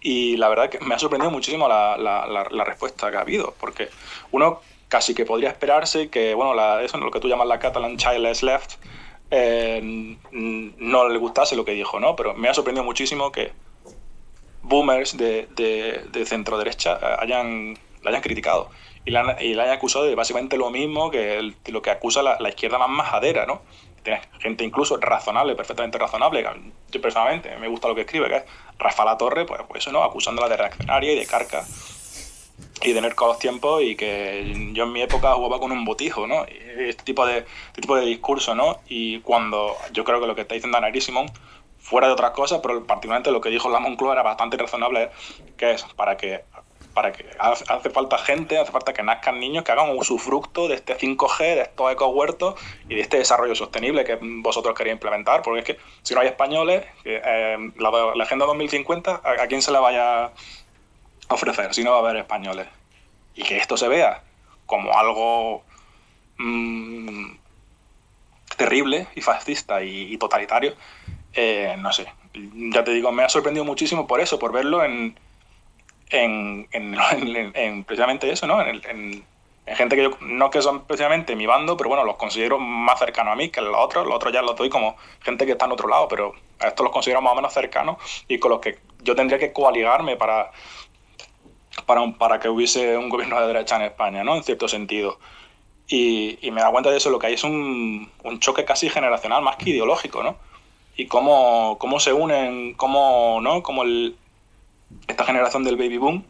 Y la verdad que me ha sorprendido muchísimo la, la- la- la respuesta que ha habido, porque uno casi que podría esperarse que, bueno, la- eso lo que tú llamas la Catalan Childless Left, n- no le gustase lo que dijo, ¿no? Pero me ha sorprendido muchísimo que boomers de, de, centro derecha eh, hayan, la hayan criticado y la, y la hayan acusado de básicamente lo mismo que lo que acusa la, izquierda más majadera, ¿no? Gente incluso razonable, perfectamente razonable, yo personalmente me gusta lo que escribe, que es Rafa La Torre, pues, pues eso, ¿no? Acusándola de reaccionaria y de carca y de con los tiempos y que yo en mi época jugaba con un botijo, ¿no? Este tipo de, este tipo de discurso, ¿no? Y cuando yo creo que lo que está diciendo Ana Simón fuera de otras cosas, pero particularmente lo que dijo la Moncloa era bastante razonable, que es para que para que hace, falta gente, hace falta que nazcan niños que hagan usufructo de este 5G, de estos ecohuertos y de este desarrollo sostenible que vosotros queréis implementar, porque es que si no hay españoles, eh, la, la Agenda 2050, ¿a, ¿a quién se la vaya ofrecer si no va a haber españoles? Y que esto se vea como algo mm, terrible y fascista y, totalitario, eh, no sé. Ya te digo, me ha sorprendido muchísimo por eso, por verlo en, en, en, en- en precisamente eso, ¿no? En gente que yo, no que son precisamente mi bando, pero bueno, los considero más cercanos a mí que los otros. Los otros ya los doy como gente que está en otro lado, pero a estos los considero más o menos cercanos y con los que yo tendría que coaligarme para, para, un- para que hubiese un gobierno de derecha en España, ¿no? En cierto sentido. Y, y me da cuenta de eso, lo que hay es un, un choque casi generacional, más que ideológico, ¿no? Y cómo, cómo se unen, cómo, ¿no? Como el, esta generación del baby boom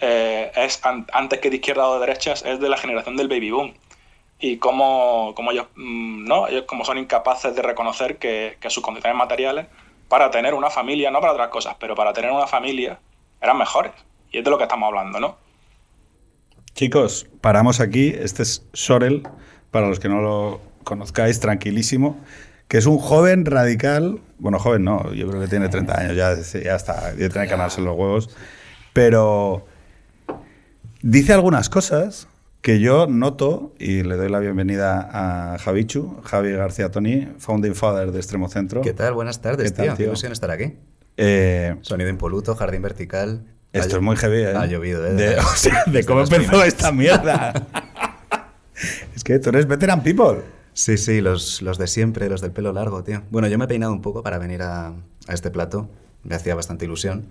eh, es an- antes que de izquierda o de derechas, es de la generación del baby boom. Y cómo, cómo ellos, mm, ¿no? ellos como son incapaces de reconocer que, que sus condiciones materiales para tener una familia, no para otras cosas, pero para tener una familia, eran mejores. Y es de lo que estamos hablando, ¿no? Chicos, paramos aquí. Este es Sorel, para los que no lo conozcáis, tranquilísimo, que es un joven radical. Bueno, joven no, yo creo que tiene 30 años, ya, ya está, ya tiene que ganarse los huevos. Pero dice algunas cosas que yo noto, y le doy la bienvenida a Javichu, Javi García Toni, founding father de Extremo Centro. ¿Qué tal? Buenas tardes, ¿Qué tal, tío. Qué tío? ilusión estar aquí. Eh, Sonido impoluto, jardín vertical. Esto Ha es muy heavy, ¿eh? Ha llovido, ¿eh? De, o sea, de cómo empezó primeros. esta mierda. es que tú eres veteran people. Sí, sí, los, los de siempre, los del pelo largo, tío. Bueno, yo me he peinado un poco para venir a, a este plato. Me hacía bastante ilusión.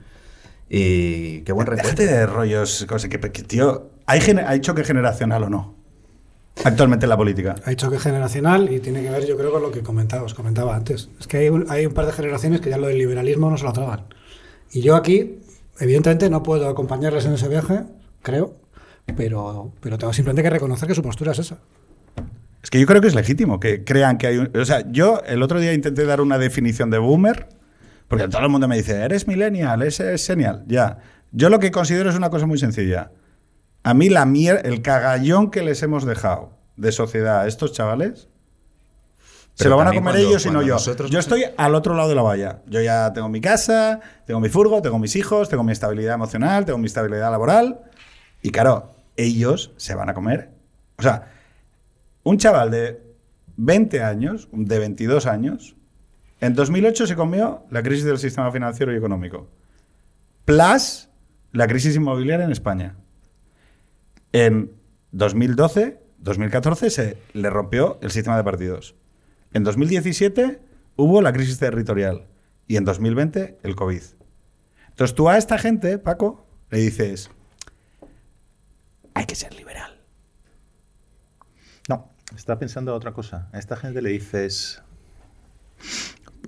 Y qué buen recuerdo. Déjate de rollos, cosas que, que, tío, ¿hay, ¿hay choque generacional o no? Actualmente en la política. Hay choque generacional y tiene que ver, yo creo, con lo que comentaba, os comentaba antes. Es que hay un, hay un par de generaciones que ya lo del liberalismo no se lo tragan. Y yo aquí, evidentemente, no puedo acompañarles en ese viaje, creo, pero, pero tengo simplemente que reconocer que su postura es esa. Es que yo creo que es legítimo que crean que hay un... O sea, yo el otro día intenté dar una definición de boomer, porque todo el mundo me dice, eres millennial, eres genial. Ya. Yo lo que considero es una cosa muy sencilla. A mí la mier el cagallón que les hemos dejado de sociedad a estos chavales, se lo van a comer cuando- ellos y no yo. nosotros Yo estoy al otro lado de la valla. Yo ya tengo mi casa, tengo mi furgo, tengo mis hijos, tengo mi estabilidad emocional, tengo mi estabilidad laboral. Y claro, ellos se van a comer. O sea, un chaval de 20 años, de 22 años, en 2008 se comió la crisis del sistema financiero y económico. Plus la crisis inmobiliaria en España. En 2012, 2014 se le rompió el sistema de partidos. En 2017 hubo la crisis territorial. Y en 2020 el COVID. Entonces tú a esta gente, Paco, le dices, hay que ser liberal. No, está pensando otra cosa. A esta gente le dices.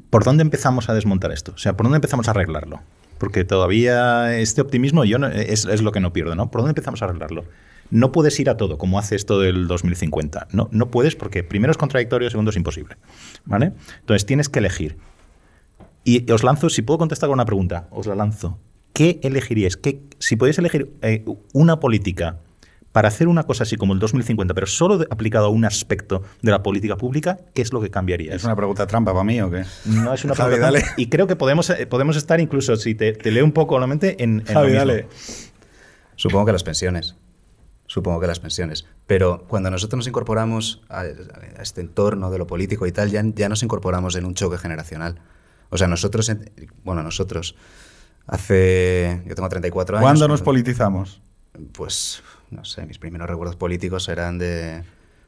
¿Por dónde empezamos a desmontar esto? O sea, ¿por dónde empezamos a arreglarlo? Porque todavía este optimismo yo no- es, es lo que no pierdo, ¿no? ¿Por dónde empezamos a arreglarlo? No puedes ir a todo, como hace esto del 2050. No, no puedes porque primero es contradictorio, segundo es imposible. ¿Vale? Entonces tienes que elegir. Y os lanzo, si puedo contestar con una pregunta, os la lanzo. ¿Qué elegiríais? ¿Qué, si podéis elegir eh, una política para hacer una cosa así como el 2050, pero solo aplicado a un aspecto de la política pública, ¿qué es lo que cambiaríais? ¿Es una pregunta trampa para mí o qué? No es una Javi, pregunta dale. trampa. Y creo que podemos, eh, podemos estar incluso, si te, te leo un poco la mente, en, en lo mismo. dale. Supongo que las pensiones. Supongo que las pensiones. Pero cuando nosotros nos incorporamos a, a este entorno de lo político y tal, ya, ya nos incorporamos en un choque generacional. O sea, nosotros, en- bueno, nosotros, hace, yo tengo 34 años. ¿Cuándo nos politizamos? Pues, no sé, mis primeros recuerdos políticos eran de,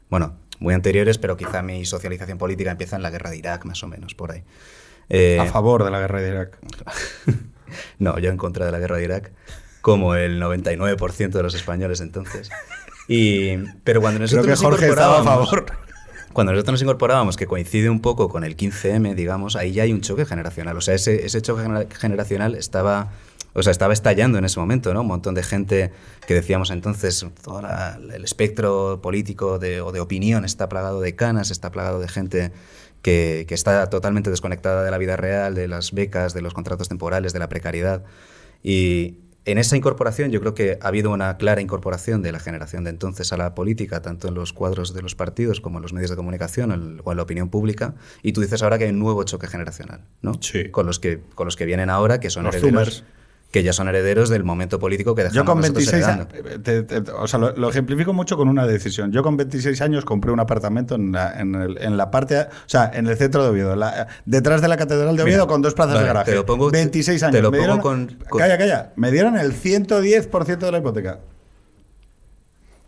bueno, muy anteriores, pero quizá mi socialización política empieza en la guerra de Irak, más o menos, por ahí. Eh, A favor de la guerra de Irak. no, yo en contra de la guerra de Irak, como el 99% de los españoles entonces. Y, pero cuando Creo nosotros que nos Jorge estaba a incorporábamos- favor. Cuando nosotros nos incorporábamos, que coincide un poco con el 15M, digamos, ahí ya hay un choque generacional. O sea, ese, ese choque genera- generacional estaba, o sea, estaba estallando en ese momento, ¿no? Un montón de gente que decíamos entonces, todo la- el espectro político de, o de opinión está plagado de canas, está plagado de gente que, que está totalmente desconectada de la vida real, de las becas, de los contratos temporales, de la precariedad. Y en esa incorporación yo creo que ha habido una clara incorporación de la generación de entonces a la política, tanto en los cuadros de los partidos como en los medios de comunicación el- o en la opinión pública. Y tú dices ahora que hay un nuevo choque generacional, ¿no? Sí. Con los que, con los que vienen ahora, que son Los herederos. zoomers. Que ya son herederos del momento político que dejamos Yo con nosotros 26 heredando. años, te- te- o sea, lo, lo ejemplifico mucho con una decisión. Yo con 26 años compré un apartamento en la, en el- en la parte, o sea, en el centro de Oviedo, la- detrás de la Catedral de Oviedo con dos plazas vale, de garaje. te lo pongo- 26 te años. lo me pongo dieron- con- con- Calla, calla. Me dieron el 110% de la hipoteca.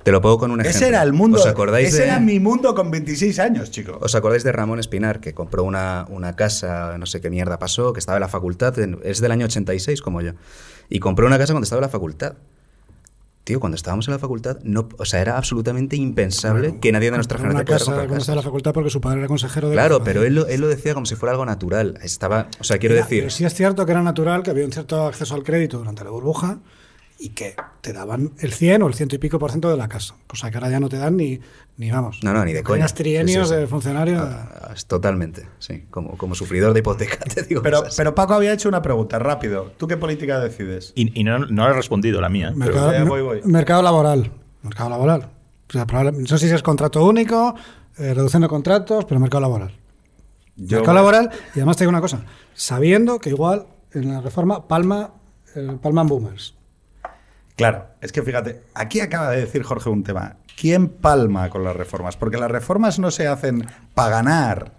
Te lo pongo con un ejemplo. Ese era el mundo. ¿Os acordáis ese de, era mi mundo con 26 años, chico. ¿Os acordáis de Ramón Espinar, que compró una, una casa, no sé qué mierda pasó, que estaba en la facultad, es del año 86 como yo, y compró una casa cuando estaba en la facultad. Tío, cuando estábamos en la facultad, no, o sea, era absolutamente impensable que nadie de nuestra generación pudiera casa comprar estaba en la facultad porque su padre era consejero de Claro, la pero él lo, él lo decía como si fuera algo natural. Estaba, o sea, quiero Era- decir, pero sí es cierto que era natural, que había un cierto acceso al crédito durante la burbuja y que te daban el 100 o el ciento y pico por ciento de la casa. Cosa que ahora ya no te dan ni, ni vamos. No, no, ni de coña. Tenías trienios Sí, sí, sí. de funcionario. ah, es totalmente, sí, como, como sufridor de hipoteca, te digo. Pero, cosas. pero Paco había hecho una pregunta, rápido. ¿Tú qué política decides? Y, y no, no le he respondido la mía. mercado, ya voy, voy. mercado laboral. Mercado laboral. O sea, probable- no sé si es contrato único, eh, reducción de contratos, pero mercado laboral. Yo- mercado laboral, y además te digo una cosa, sabiendo que igual en la reforma palma, eh, palman boomers. Claro, es que fíjate, aquí acaba de decir Jorge un tema. ¿Quién palma con las reformas? Porque las reformas no se hacen para ganar.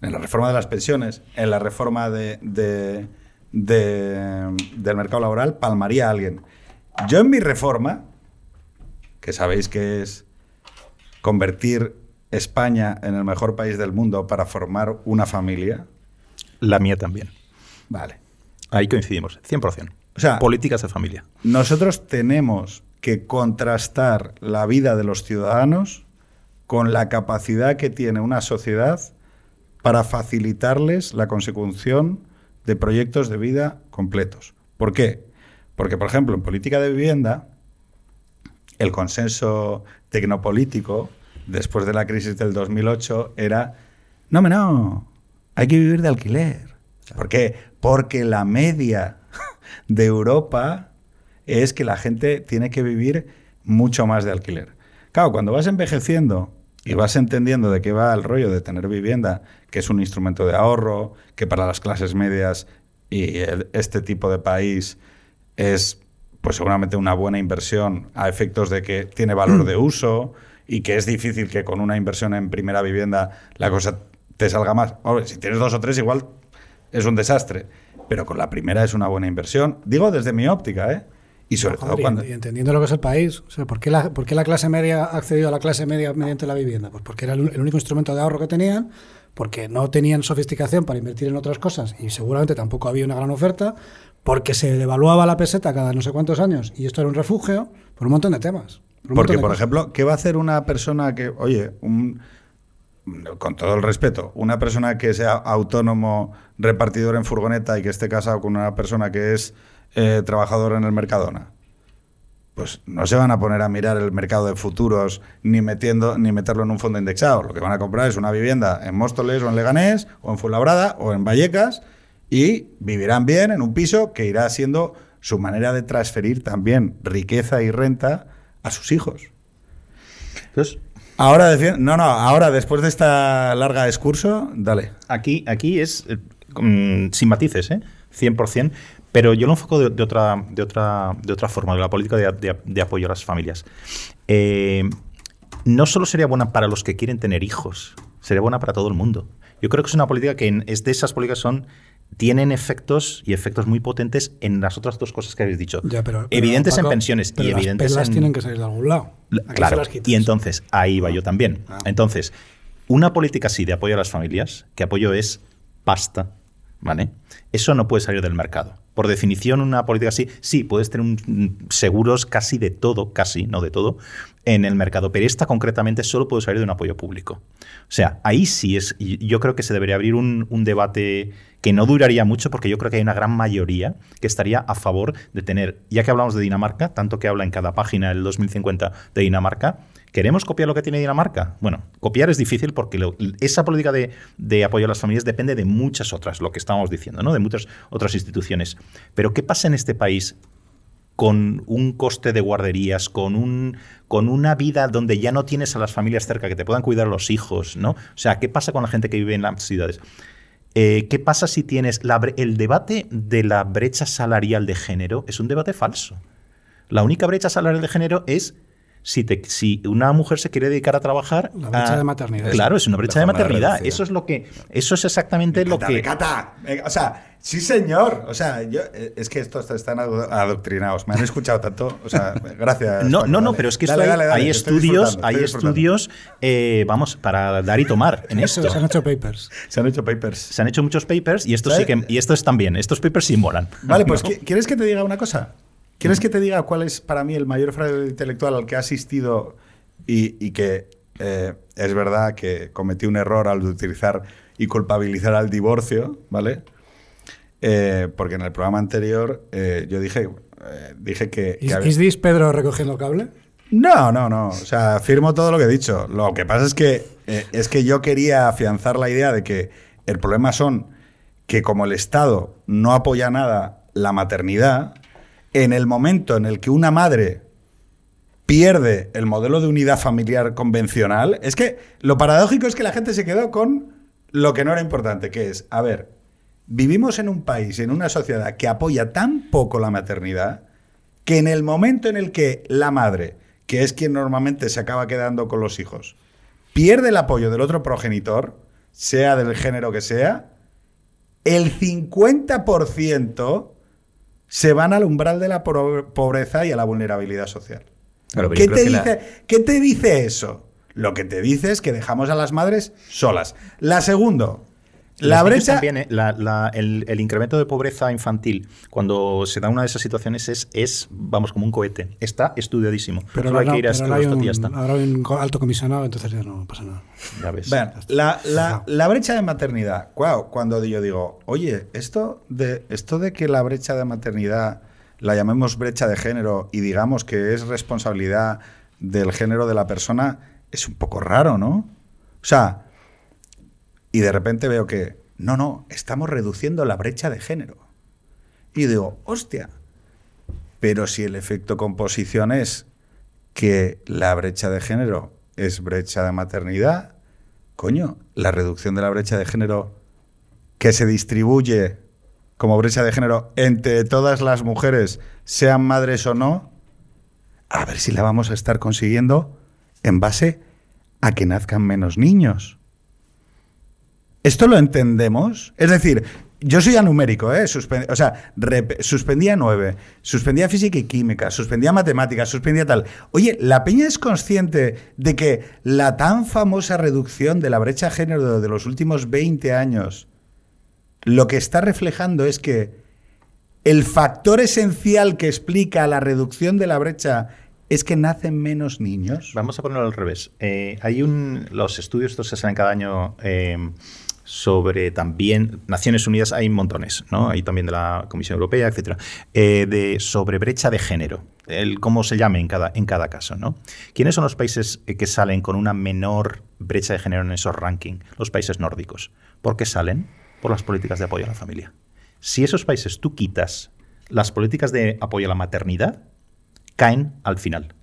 En la reforma de las pensiones, en la reforma de, de- de- del mercado laboral, palmaría a alguien. Yo en mi reforma, que sabéis que es convertir España en el mejor país del mundo para formar una familia, La mía también. vale. Ahí coincidimos, 100%. O sea- Políticas de familia. Nosotros tenemos que contrastar la vida de los ciudadanos con la capacidad que tiene una sociedad para facilitarles la consecución de proyectos de vida completos. ¿Por qué? Porque, por ejemplo, en política de vivienda, el consenso tecnopolítico después de la crisis del 2008 era, no, no, hay que vivir de alquiler. ¿Por qué? Porque la media de Europa es que la gente tiene que vivir mucho más de alquiler. Claro, cuando vas envejeciendo y vas entendiendo de qué va el rollo de tener vivienda, que es un instrumento de ahorro, que para las clases medias y este tipo de país es pues seguramente una buena inversión a efectos de que tiene valor de uso y que es difícil que con una inversión en primera vivienda la cosa te salga más. Si tienes dos o tres igual es un desastre, pero con la primera es una buena inversión. Digo desde mi óptica, ¿eh? Y sobre todo Joder, cuando... y entendiendo lo que es el país, o sea, ¿por qué, la, por qué la clase media ha accedido a la clase media mediante la vivienda? Pues porque era el, el único instrumento de ahorro que tenían, porque no tenían sofisticación para invertir en otras cosas y seguramente tampoco había una gran oferta, porque se devaluaba la peseta cada no sé cuántos años y esto era un refugio por un montón de temas. por Porque, por cosas. ejemplo, ¿qué va a hacer una persona que, oye, un- con todo el respeto, una persona que sea autónomo, repartidor en furgoneta y que esté casado con una persona que es eh, trabajador en el Mercadona? Pues no se van a poner a mirar el mercado de futuros ni metiendo ni meterlo en un fondo indexado. Lo que van a comprar es una vivienda en Móstoles o en Leganés o en Fuenlabrada o en Vallecas y vivirán bien en un piso que irá siendo su manera de transferir también riqueza y renta a sus hijos. Entonces, Ahora, no, no, ahora después de esta larga excurso, dale. aquí, aquí es eh, mm, sin matices, ¿eh? 100%, pero yo lo enfoco de, otra, de, otra, de otra forma, de la política de, de- de apoyo a las familias. Eh, no solo sería buena para los que quieren tener hijos, sería buena para todo el mundo. Yo creo que es una política que en- es de esas políticas son tienen efectos y efectos muy potentes en las otras dos cosas que habéis dicho. Ya, pero- pero, evidentes Paco, en pensiones pero y las evidentes pelas en... tienen que salir de algún lado. La- ¿A quién se Claro, y entonces ahí va yo también. Ah. Entonces, una política así de apoyo a las familias, que apoyo es pasta, ¿vale? Eso no puede salir del mercado. Por definición, una política así, sí, puedes tener un- seguros casi de todo, casi, no de todo, en el mercado, pero esta concretamente solo puede salir de un apoyo público. O sea, ahí sí es, yo creo que se debería abrir un, un debate que no duraría mucho porque yo creo que hay una gran mayoría que estaría a favor de tener, ya que hablamos de Dinamarca, tanto que habla en cada página el 2050 de Dinamarca, ¿Queremos copiar lo que tiene Dinamarca? Bueno, copiar es difícil porque esa política de, apoyo a las familias depende de muchas otras, lo que estábamos diciendo, ¿no? De muchas otras instituciones. Pero ¿qué pasa en este país con un coste de guarderías, con, un, con una vida donde ya no tienes a las familias cerca que te puedan cuidar los hijos, ¿no? O sea, ¿qué pasa con la gente que vive en las ciudades? Eh, ¿Qué pasa si tienes el debate de la brecha salarial de género? Es un debate falso. La única brecha salarial de género es si, te- si una mujer se quiere dedicar a trabajar. La brecha a- de maternidad. Claro, es una brecha de maternidad. Eso es lo que. Eso es exactamente lo Cata, que. me cata. O sea, sí, señor. O sea, yo, eh, es que estos están ado- adoctrinados. Me han escuchado tanto. O sea, gracias. No, Paco, no, no, dale. pero es que Dale, esto hay, dale, dale, hay estoy estudios, hay estoy estudios, eh, vamos, para dar y tomar en Eso, esto. se han hecho papers. Se han hecho papers. Se han hecho muchos papers y estos sí que y estos también. Estos papers sí molan. Vale, pues ¿No? ¿qui- ¿quieres que te diga una cosa? ¿Quieres que te diga cuál es para mí el mayor fraude intelectual al que he asistido y, y que eh, es verdad que cometí un error al utilizar y culpabilizar al divorcio, ¿vale? Eh, porque en el programa anterior eh, yo dije, dije que... ¿Is, había- this Pedro recogiendo cable? no, no, no. O sea, afirmo todo lo que he dicho. Lo que pasa es que es que yo quería afianzar la idea de que el problema son que como el Estado no apoya nada la maternidad, en el momento en el que una madre pierde el modelo de unidad familiar convencional, es que lo paradójico es que la gente se quedó con lo que no era importante, que es, a ver, vivimos en un país, en una sociedad que apoya tan poco la maternidad, que en el momento en el que la madre, que es quien normalmente se acaba quedando con los hijos, pierde el apoyo del otro progenitor, sea del género que sea, el 50% se van al umbral de la pobreza y a la vulnerabilidad social. Claro, ¿Qué te, la- dice, ¿Qué te dice eso? Lo que te dice es que dejamos a las madres solas. La segundo, la brecha... también, eh, la- la- el, el incremento de pobreza infantil cuando se da una de esas situaciones es, es vamos, como un cohete. Está estudiadísimo. Pero, Solo hay ahora, que ir a pero ahora hay un, ya está. ahora hay un alto comisionado, entonces ya no pasa nada. Ya ves. Vean, la, la- la brecha de maternidad. Guau, cuando yo digo, oye, esto de, esto de que la brecha de maternidad la llamemos brecha de género y digamos que es responsabilidad del género de la persona, es un poco raro, ¿no? O sea, y de repente veo que, no, no, estamos reduciendo la brecha de género. Y digo, hostia, pero si el efecto composición es que la brecha de género es brecha de maternidad, coño, la reducción de la brecha de género que se distribuye como brecha de género entre todas las mujeres, sean madres o no, a ver si la vamos a estar consiguiendo en base a que nazcan menos niños. ¿Esto lo entendemos? Es decir, yo soy anumérico, ¿eh? O sea, suspendía nueve, suspendía física y química, suspendía matemáticas, suspendía tal. Oye, ¿la peña es consciente de que la tan famosa reducción de la brecha género de los últimos 20 años lo que está reflejando es que el factor esencial que explica la reducción de la brecha es que nacen menos niños? Vamos a ponerlo al revés. Eh, hay un, los estudios estos que salen cada año eh, sobre también Naciones Unidas hay montones, ¿no? Hay también de la Comisión Europea, etcétera, eh, de sobre brecha de género, el cómo se llame en cada en cada caso, ¿no? ¿Quiénes son los países eh, que salen con una menor brecha de género en esos rankings? Los países nórdicos. ¿Por qué salen? Por las políticas de apoyo a la familia. Si esos países tú quitas las políticas de apoyo a la maternidad, caen al final.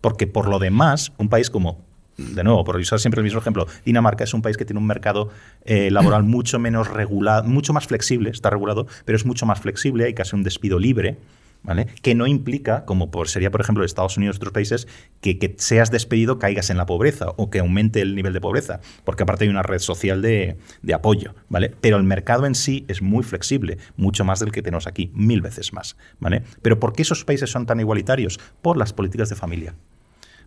Porque por lo demás, un país como, de nuevo, por usar siempre el mismo ejemplo, Dinamarca es un país que tiene un mercado eh, laboral mucho menos regulado, mucho más flexible, está regulado, pero es mucho más flexible, hay casi un despido libre. ¿Vale? Que no implica, como por, sería por ejemplo Estados Unidos y otros países, que, que seas despedido caigas en la pobreza o que aumente el nivel de pobreza, porque aparte hay una red social de, de apoyo, ¿vale? Pero el mercado en sí es muy flexible, mucho más del que tenemos aquí, mil veces más, ¿vale? Pero ¿por qué esos países son tan igualitarios? Por las políticas de familia.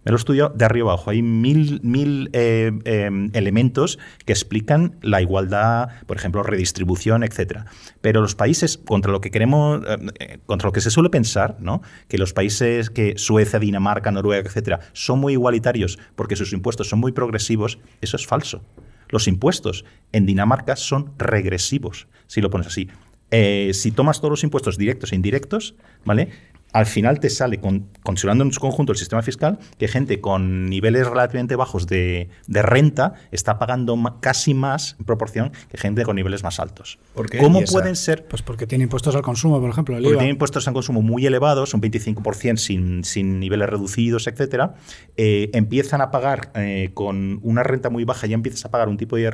Me lo estudio de arriba abajo. Hay mil, mil eh, eh, elementos que explican la igualdad, por ejemplo, redistribución, etcétera. Pero los países, contra lo que queremos, eh, contra lo que se suele pensar, ¿no? que los países que Suecia, Dinamarca, Noruega, etcétera, son muy igualitarios porque sus impuestos son muy progresivos, eso es falso. Los impuestos en Dinamarca son regresivos, si lo pones así. Eh, si tomas todos los impuestos directos e indirectos, ¿vale? Al final te sale, con, considerando en su conjunto el sistema fiscal, que gente con niveles relativamente bajos de, de renta está pagando ma- casi más en proporción que gente con niveles más altos. ¿Por qué? ¿Cómo pueden ser? Pues porque tiene impuestos al consumo, por ejemplo, el Porque IVA. tienen impuestos al consumo muy elevados, un 25% sin, sin niveles reducidos, etcétera. eh, empiezan a pagar eh, con una renta muy baja, ya empiezas a pagar un tipo de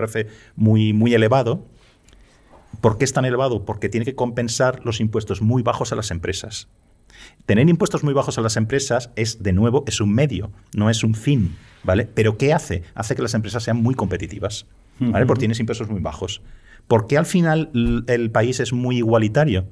muy, muy elevado. ¿Por qué es tan elevado? Porque tiene que compensar los impuestos muy bajos a las empresas. Tener impuestos muy bajos a las empresas es, de nuevo, es un medio, no es un fin, ¿vale? Pero ¿qué hace? Hace que las empresas sean muy competitivas, ¿vale? Porque tienes impuestos muy bajos. ¿Por qué al final el país es muy igualitario?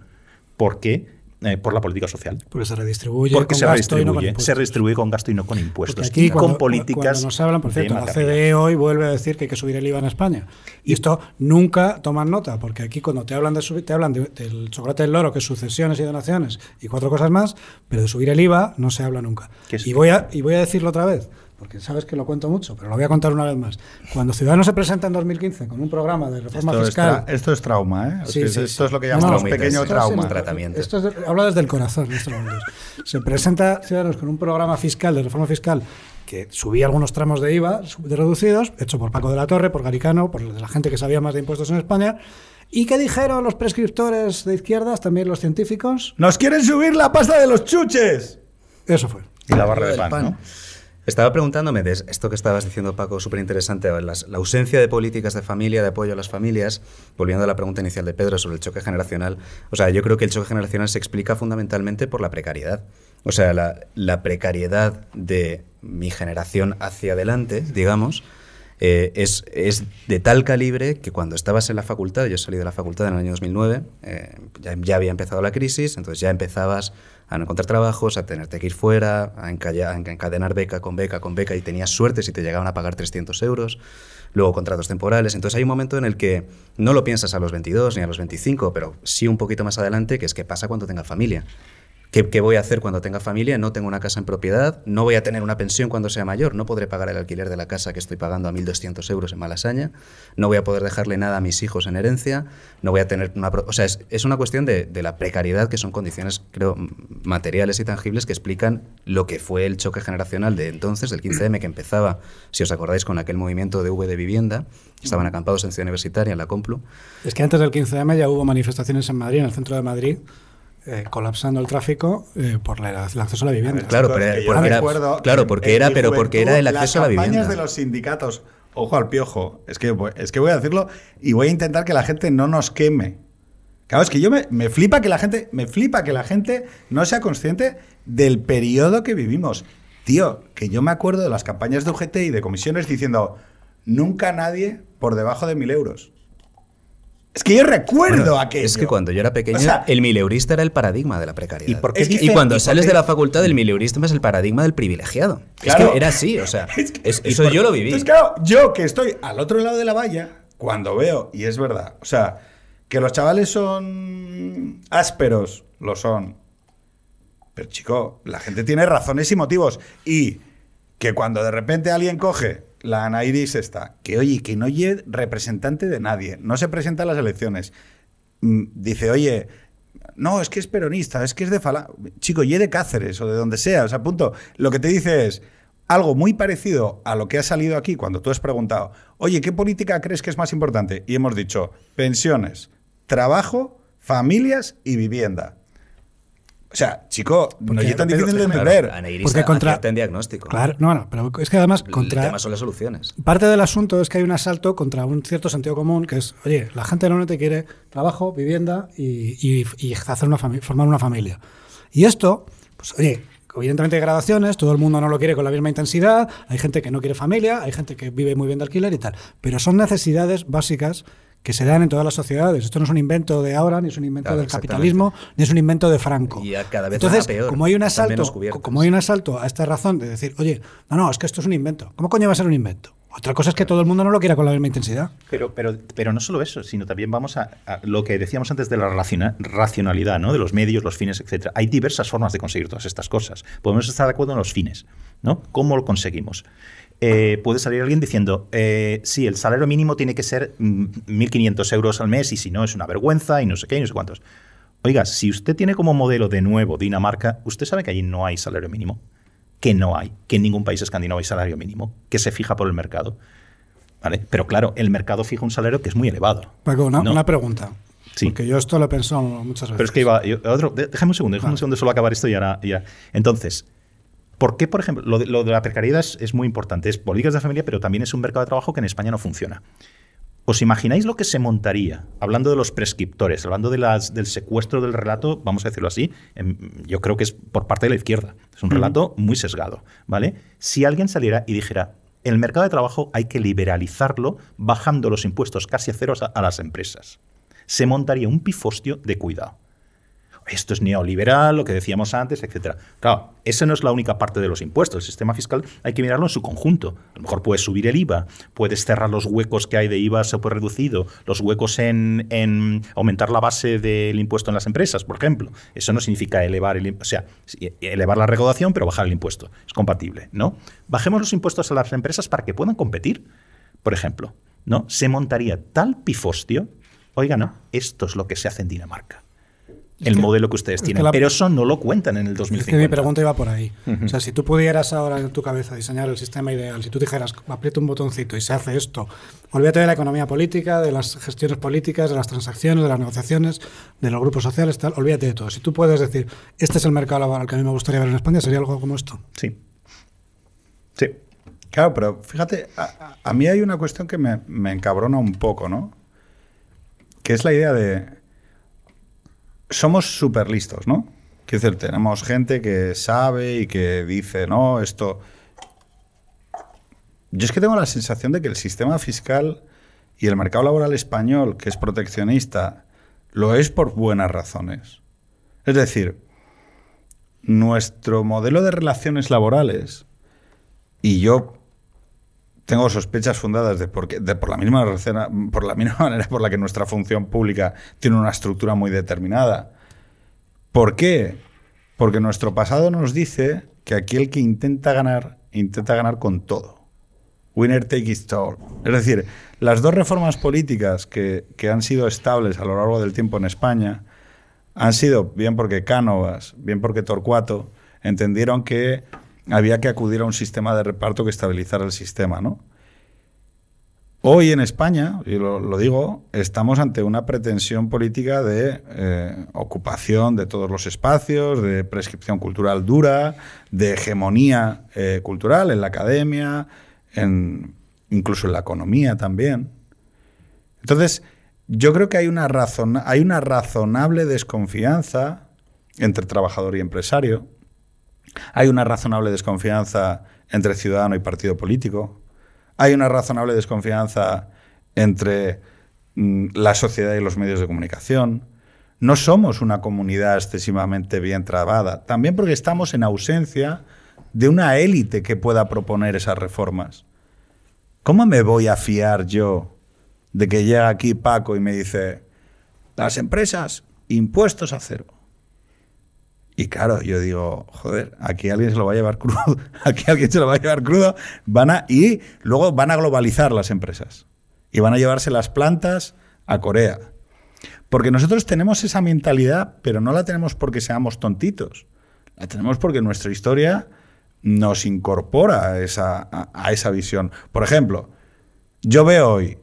Porque eh, por la política social. Porque se redistribuye Porque con se gasto y no redistribuye, se redistribuye con gasto y no con impuestos. aquí y cuando, con políticas. nos hablan, por cierto, la. CDE hoy vuelve a decir que hay que subir el IVA en España. Y esto nunca toman nota, porque aquí cuando te hablan de subir, te hablan de- del chocolate del loro, que es sucesiones y donaciones y cuatro cosas más, pero de subir el IVA no se habla nunca. Y voy a y voy a decirlo otra vez, porque sabes que lo cuento mucho, pero lo voy a contar una vez más. Cuando Ciudadanos se presenta en 2015 con un programa de reforma Esto fiscal, esto es trauma, ¿eh? Sí, sí, esto sí. es lo que llamamos no, pequeño esto es trauma. el tratamiento. Esto es de- habla desde el corazón en estos momentos. Se presenta Ciudadanos con un programa fiscal, de reforma fiscal, que subía algunos tramos de IVA de reducidos, hecho por Paco de la Torre, por Garicano, por la gente que sabía más de impuestos en España. ¿Y qué dijeron los prescriptores de izquierdas, también los científicos? ¡Nos quieren subir la pasta de los chuches! Eso fue. Y la barra de Del pan, ¿no? Estaba preguntándome de esto que estabas diciendo, Paco, súper interesante, las- la ausencia de políticas de familia, de apoyo a las familias, volviendo a la pregunta inicial de Pedro sobre el choque generacional. O sea, yo creo que el choque generacional se explica fundamentalmente por la precariedad. O sea, la, la precariedad de mi generación hacia adelante, digamos, eh, es, es de tal calibre que cuando estabas en la facultad, yo salí de la facultad en el año 2009, eh, ya, ya había empezado la crisis, entonces ya empezabas a encontrar trabajos, a tenerte que ir fuera, a, a encadenar beca con beca con beca y tenías suerte si te llegaban a pagar 300 euros, luego contratos temporales. Entonces hay un momento en el que no lo piensas a los 22 ni a los 25, pero sí un poquito más adelante, que es qué pasa cuando tenga familia. ¿Qué, voy a hacer cuando tenga familia? No tengo una casa en propiedad, no voy a tener una pensión cuando sea mayor, no podré pagar el alquiler de la casa que estoy pagando a 1.200 euros en Malasaña, no voy a poder dejarle nada a mis hijos en herencia, no voy a tener una... O sea, es, una cuestión de, de la precariedad, que son condiciones, creo, materiales y tangibles que explican lo que fue el choque generacional de entonces, del 15M, que empezaba, si os acordáis, con aquel movimiento de V de vivienda, estaban acampados en Ciudad Universitaria, en la Complu, Es que antes del 15M ya hubo manifestaciones en Madrid, en el centro de Madrid, eh, colapsando el tráfico eh, por la- el acceso a la vivienda. Claro, pero- porque era- recuerdo claro, porque era- pero porque era el acceso a la Las campañas vivienda. de los sindicatos, ojo al piojo, es que, voy- es que voy a decirlo y voy a intentar que la gente no nos queme. Claro, es que yo me, me flipa que la gente, me flipa que la gente no sea consciente del periodo que vivimos. Tío, que yo me acuerdo de las campañas de UGT y de comisiones diciendo nunca nadie por debajo de mil euros. Es que yo recuerdo Bueno, aquello. Es que cuando yo era pequeño, O sea, el mileurista era el paradigma de la precariedad. ¿Y por qué Es que- dicen- y cuando sales de la facultad, el mileurista es el paradigma del privilegiado. Claro. Es que era así, o sea, Es que- es- y eso por- yo lo viví. Entonces, claro, yo que estoy al otro lado de la valla, cuando veo, y es verdad, o sea, que los chavales son ásperos, lo son. Pero chico, la gente tiene razones y motivos. Y que cuando de repente alguien coge la Anairis esta, que oye, que no es representante de nadie, no se presenta a las elecciones, mm, dice, oye, no, es que es peronista, es que es de Fala. Chico, y de Cáceres o de donde sea, o sea, punto. Lo que te dice es algo muy parecido a lo que ha salido aquí cuando tú has preguntado, oye, ¿qué política crees que es más importante? Y hemos dicho, pensiones, trabajo, familias y vivienda. O sea, chico, no es tan pero- difícil de entender. Porque contra- en diagnóstico. Claro, no, no, pero es que además El contra... tema son las soluciones. Parte del asunto es que hay un asalto contra un cierto sentido común, que es, oye, la gente normalmente quiere trabajo, vivienda y, y- y hacer una formar una familia. Y esto, pues oye, evidentemente hay gradaciones, todo el mundo no lo quiere con la misma intensidad, hay gente que no quiere familia, hay gente que vive muy bien de alquiler y tal, pero son necesidades básicas que se dan en todas las sociedades. Esto no es un invento de ahora, ni es un invento Claro, del capitalismo, ni es un invento de Franco. Y a cada vez Entonces, peor, como hay un asalto, como hay un asalto a esta razón de decir, oye, no, no, es que esto es un invento. ¿Cómo coño va a ser un invento? Otra cosa es que todo el mundo no lo quiera con la misma intensidad. Pero, pero, pero no solo eso, sino también vamos a, a lo que decíamos antes de la raciona- racionalidad, ¿no? De los medios, los fines, etcétera. Hay diversas formas de conseguir todas estas cosas. Podemos estar de acuerdo en los fines, ¿no? ¿Cómo lo conseguimos? Eh, puede salir alguien diciendo, eh, sí, el salario mínimo tiene que ser mm, 1.500 euros al mes y si no es una vergüenza y no sé qué y no sé cuántos. Oiga, si usted tiene como modelo de nuevo Dinamarca, usted sabe que allí no hay salario mínimo. Que no hay. Que en ningún país escandinavo hay salario mínimo. Que se fija por el mercado. ¿Vale? Pero claro, el mercado fija un salario que es muy elevado. Paco, una, No. una pregunta. Sí. Porque yo esto lo he pensado muchas veces. Pero es que iba. yo- otro, déjame un segundo, déjame un segundo solo acabar esto y ahora ya. Entonces, ¿por qué, por ejemplo, lo de, lo de la precariedad es, es muy importante? Es políticas de familia, pero también es un mercado de trabajo que en España no funciona. ¿Os imagináis lo que se montaría, hablando de los prescriptores, hablando de las, del secuestro del relato, vamos a decirlo así, em, yo creo que es por parte de la izquierda. Es un relato muy sesgado, ¿vale? Si alguien saliera y dijera, el mercado de trabajo hay que liberalizarlo bajando los impuestos casi a ceros a, a las empresas. Se montaría un pifostio de cuidado esto es neoliberal, lo que decíamos antes, etcétera. Claro, esa no es la única parte de los impuestos. El sistema fiscal hay que mirarlo en su conjunto. A lo mejor puedes subir el IVA, puedes cerrar los huecos que hay de IVA súper reducido, los huecos en, en aumentar la base del impuesto en las empresas, por ejemplo. Eso no significa elevar el, o sea, elevar la recaudación, pero bajar el impuesto. Es compatible, ¿no? Bajemos los impuestos a las empresas para que puedan competir, por ejemplo. ¿no? Se montaría tal pifostio, oiga, no, esto es lo que se hace en Dinamarca el que- modelo que ustedes es que tienen. la- pero eso no lo cuentan en el Es 2050. que mi pregunta iba por ahí. O sea, si tú pudieras ahora en tu cabeza diseñar el sistema ideal, si tú dijeras, aprieta un botoncito y se hace esto, olvídate de la economía política, de las gestiones políticas, de las transacciones, de las negociaciones, de los grupos sociales, tal, olvídate de todo. Si tú puedes decir, este es el mercado laboral que a mí me gustaría ver en España, sería algo como esto. Sí. Sí. Claro, pero fíjate, a, a- a mí hay una cuestión que me, me encabrona un poco, ¿no? Que es la idea de... Somos súper listos, ¿no? Quiero decir, tenemos gente que sabe y que dice, no, esto... Yo es que tengo la sensación de que el sistema fiscal y el mercado laboral español, que es proteccionista, lo es por buenas razones. Es decir, nuestro modelo de relaciones laborales, y yo tengo sospechas fundadas de por, por la misma razón- por la misma manera por la que nuestra función pública tiene una estructura muy determinada. ¿Por qué? Porque nuestro pasado nos dice que aquí el que intenta ganar, intenta ganar con todo. Winner take it all. Es decir, las dos reformas políticas que, que han sido estables a lo largo del tiempo en España han sido bien porque Cánovas, bien porque Torcuato entendieron que había que acudir a un sistema de reparto que estabilizara el sistema, ¿no? Hoy en España, y lo, digo, estamos ante una pretensión política de eh, ocupación de todos los espacios, de prescripción cultural dura, de hegemonía eh, cultural en la academia, incluso en la economía también. Entonces, yo creo que hay una, razona- hay una razonable desconfianza entre trabajador y empresario. Hay una razonable desconfianza entre ciudadano y partido político. Hay una razonable desconfianza entre mm, la sociedad y los medios de comunicación. No somos una comunidad excesivamente bien trabada, también porque estamos en ausencia de una élite que pueda proponer esas reformas. ¿Cómo me voy a fiar yo de que llega aquí Paco y me dice, las empresas, impuestos a cero? Y claro, yo digo, joder, aquí alguien se lo va a llevar crudo, aquí alguien se lo va a llevar crudo, van a, y luego van a globalizar las empresas y van a llevarse las plantas a Corea. Porque nosotros tenemos esa mentalidad, pero no la tenemos porque seamos tontitos. La tenemos porque nuestra historia nos incorpora a esa, a, esa visión. Por ejemplo, yo veo hoy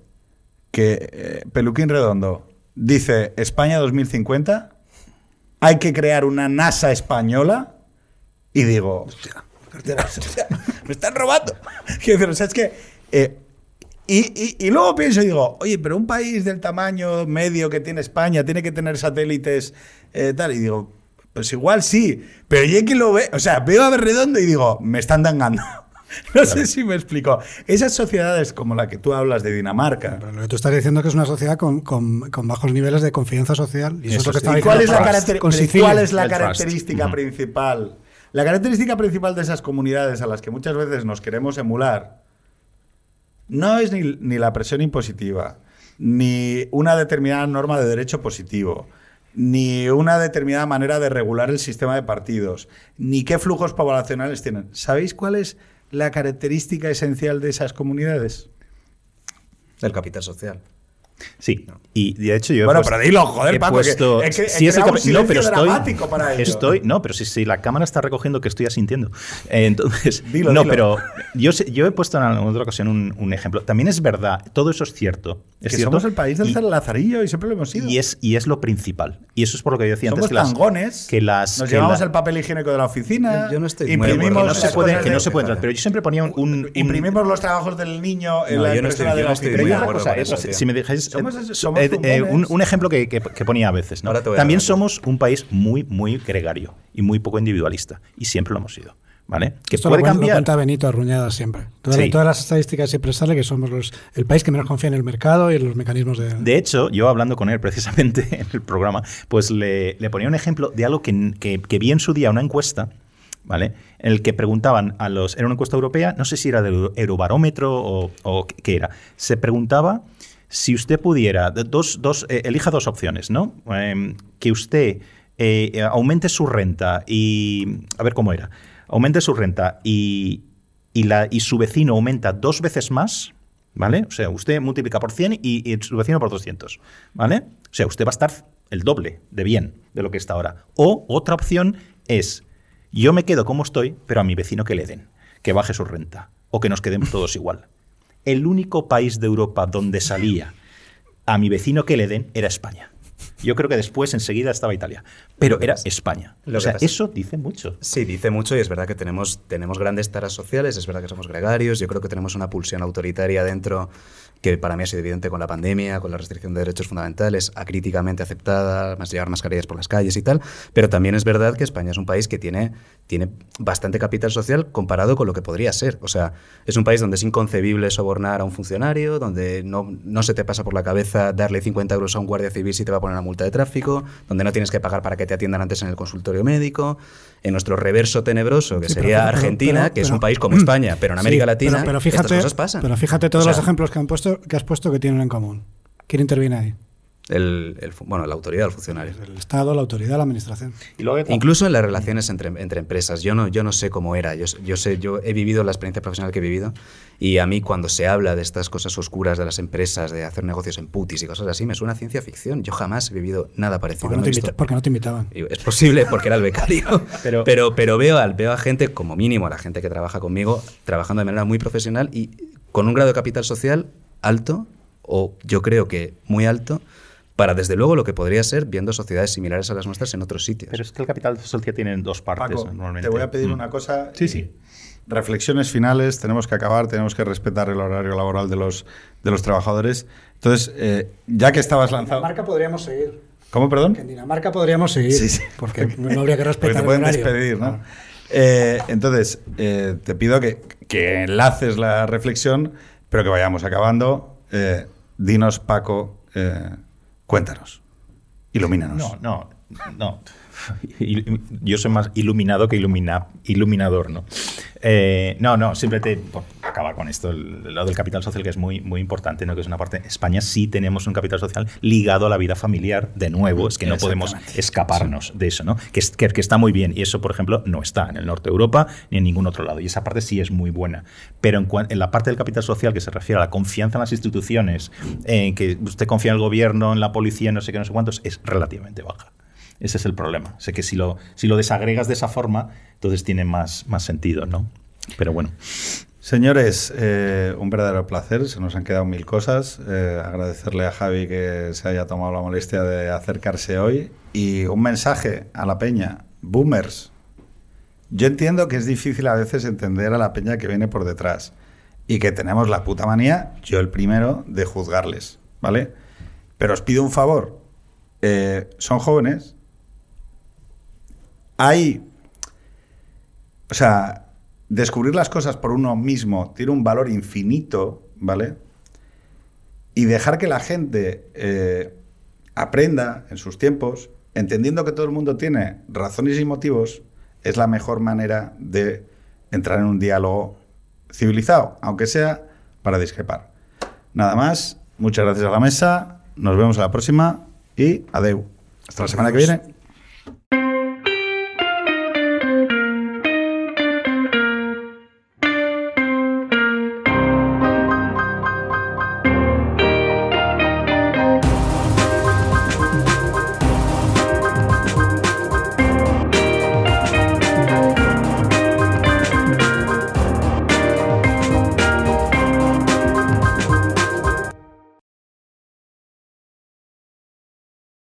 que eh, Peluquín Redondo dice España 2050, hay que crear una NASA española y digo, hostia, hostia, me están robando. Quiero decir, o sea, es que... eh, y, y- y luego pienso y digo, oye, pero un país del tamaño medio que tiene España tiene que tener satélites eh, tal. Y digo, pues igual sí, pero yo que lo ve, o sea, veo a Berredondo y digo, me están dangando. No sé si me explico. Esas sociedades como la que tú hablas de Dinamarca. Pero lo que tú estás diciendo es que es una sociedad con, con- con bajos niveles de confianza social. Y eso, es Eso lo que sí. ¿Y cuál es la, cuál es El característica principal? La característica principal de esas comunidades a las que muchas veces nos queremos emular no es ni, ni la presión impositiva, ni una determinada norma de derecho positivo, ni una determinada manera de regular el sistema de partidos, ni qué flujos poblacionales tienen. ¿Sabéis cuál es la característica esencial de esas comunidades? El capital social. Sí, y de hecho yo he Bueno, puesto- pero dilo, joder, he Paco, que- puesto- es que- es el creado un capi- no, pero silencio estoy, dramático para ello. estoy, no, pero si, si la cámara está recogiendo que estoy asintiendo, Eh, entonces, Dilo, no, dilo. pero yo, yo he puesto en alguna otra ocasión un, un ejemplo. También es verdad, todo eso es cierto, es que cierto, somos el país del y- lazarillo y siempre lo hemos sido. y es, y es lo principal. Y eso es por lo que yo decía Somos antes. Que las, tangones. que las, Nos que llevamos la- el papel higiénico de la oficina. Yo- yo no estoy imprimimos acuerdo que no con se las puede, cosas que no de- se puede entrar. Pero yo siempre ponía un. un- un- Imprimimos los trabajos del niño en No, la yo no estoy- impresora yo de la oficina. si- si me dejáis Somos- eh, somos eh, eh, un, ejemplo que, que- que ponía a veces, ¿no? A También somos un país muy, muy gregario y muy poco individualista. Y siempre lo hemos sido. ¿Vale? Que Esto puede lo, cuen- lo cambiar. cuenta Benito Arruñada siempre. Todas, Sí. todas las estadísticas siempre sale que somos los, el país que menos confía en el mercado y en los mecanismos de... De hecho, yo hablando con él precisamente en el programa, pues le, le ponía un ejemplo de algo que, que- que vi en su día, una encuesta, ¿vale? En el que preguntaban a los. Era una encuesta europea, no sé si era del Euro- Eurobarómetro o, qué era. Se preguntaba si usted pudiera. Dos, dos, eh, elija dos opciones, ¿no? Em, que usted eh, aumente su renta y. A ver cómo era. Aumente su renta y su vecino aumenta dos veces más, ¿vale? O sea, usted multiplica por 100 y, y su vecino por 200, ¿vale? O sea, usted va a estar el doble de bien de lo que está ahora. O otra opción es, yo me quedo como estoy, pero a mi vecino que le den, que baje su renta, o que nos quedemos todos igual. El único país de Europa donde salía a mi vecino que le den era España. Yo creo que después enseguida estaba Italia, pero era España. Lo o sea, eso dice mucho. Sí, dice mucho y es verdad que tenemos, tenemos grandes taras sociales, es verdad que somos gregarios, yo creo que tenemos una pulsión autoritaria dentro que para mí ha sido evidente con la pandemia, con la restricción de derechos fundamentales, acríticamente aceptada, más llevar mascarillas por las calles y tal, pero también es verdad que España es un país que tiene, tiene bastante capital social comparado con lo que podría ser. O sea, es un país donde es inconcebible sobornar a un funcionario, donde no, no se te pasa por la cabeza darle 50 euros a un guardia civil si te va a poner una multa de tráfico, donde no tienes que pagar para que te atiendan antes en el consultorio médico, en nuestro reverso tenebroso, que Sí, sería pero- Argentina, pero- que es un país como España, pero en América Sí, Latina, pero, pero fíjate, estas cosas pasan. Pero fíjate todos O sea, los ejemplos que, han puesto, que has puesto que tienen en común. ¿Quién interviene ahí? El, el bueno, la autoridad del funcionario. El Estado, la autoridad, la administración. Y luego, Incluso en las relaciones entre, entre empresas. Yo no, yo no sé cómo era. Yo, yo sé, yo he vivido la experiencia profesional que he vivido y a mí cuando se habla de estas cosas oscuras de las empresas, de hacer negocios en putis y cosas así, me suena a ciencia ficción. Yo jamás he vivido nada parecido. Porque no, no te invita- porque no te invitaban. y Es posible porque era el becario. Pero- pero, pero, veo, al, veo a gente, como mínimo a la gente que trabaja conmigo, trabajando de manera muy profesional y con un grado de capital social alto, o yo creo que muy alto, para desde luego lo que podría ser viendo sociedades similares a las nuestras en otros sitios. Pero es que el capital social tiene dos partes Paco, normalmente. te voy a pedir Mm. una cosa. Sí, y sí. Reflexiones finales, tenemos que acabar, tenemos que respetar el horario laboral de los, de los trabajadores. Entonces, eh, ya que estabas lanzado... podríamos seguir. ¿Cómo, perdón? En Dinamarca podríamos seguir. Sí, sí. Porque no habría que Porque respetar te el pueden horario. despedir, ¿no? Eh, entonces, eh, te pido que, que enlaces la reflexión, pero que vayamos acabando. Eh, dinos, Paco, eh, cuéntanos. Ilumínanos. No, no, no. Yo soy más iluminado que ilumina, iluminador, ¿no? Eh, no, no, simplemente por acabar con esto, el- lo del capital social que es muy, muy importante, ¿no? Que es una parte. España sí tenemos un capital social ligado a la vida familiar, de nuevo, es que no podemos escaparnos de eso, ¿no? Que, es- que, que está muy bien, y eso, por ejemplo, no está en el norte de Europa ni en ningún otro lado, y esa parte sí es muy buena. Pero en, la parte del capital social que se refiere a la confianza en las instituciones, en que usted confía en el gobierno, en la policía, no sé qué, no sé cuántos, es relativamente baja. Ese es el problema. Sé que si lo, si lo desagregas de esa forma, entonces tiene más, más sentido, ¿no? Pero bueno. Señores, eh, un verdadero placer. Se nos han quedado mil cosas. Eh, agradecerle a Javi que se haya tomado la molestia de acercarse hoy. Y un mensaje a la peña. Boomers. Yo entiendo que es difícil a veces entender a la peña que viene por detrás. Y que tenemos la puta manía, yo el primero, de juzgarles. ¿Vale? Pero os pido un favor. Eh, son jóvenes. Hay o sea, descubrir las cosas por uno mismo tiene un valor infinito, ¿vale? Y dejar que la gente eh, aprenda en sus tiempos, entendiendo que todo el mundo tiene razones y motivos, es la mejor manera de entrar en un diálogo civilizado, aunque sea para discrepar. Nada más, muchas gracias a la mesa, nos vemos a la próxima y adeu. Hasta la semana que viene.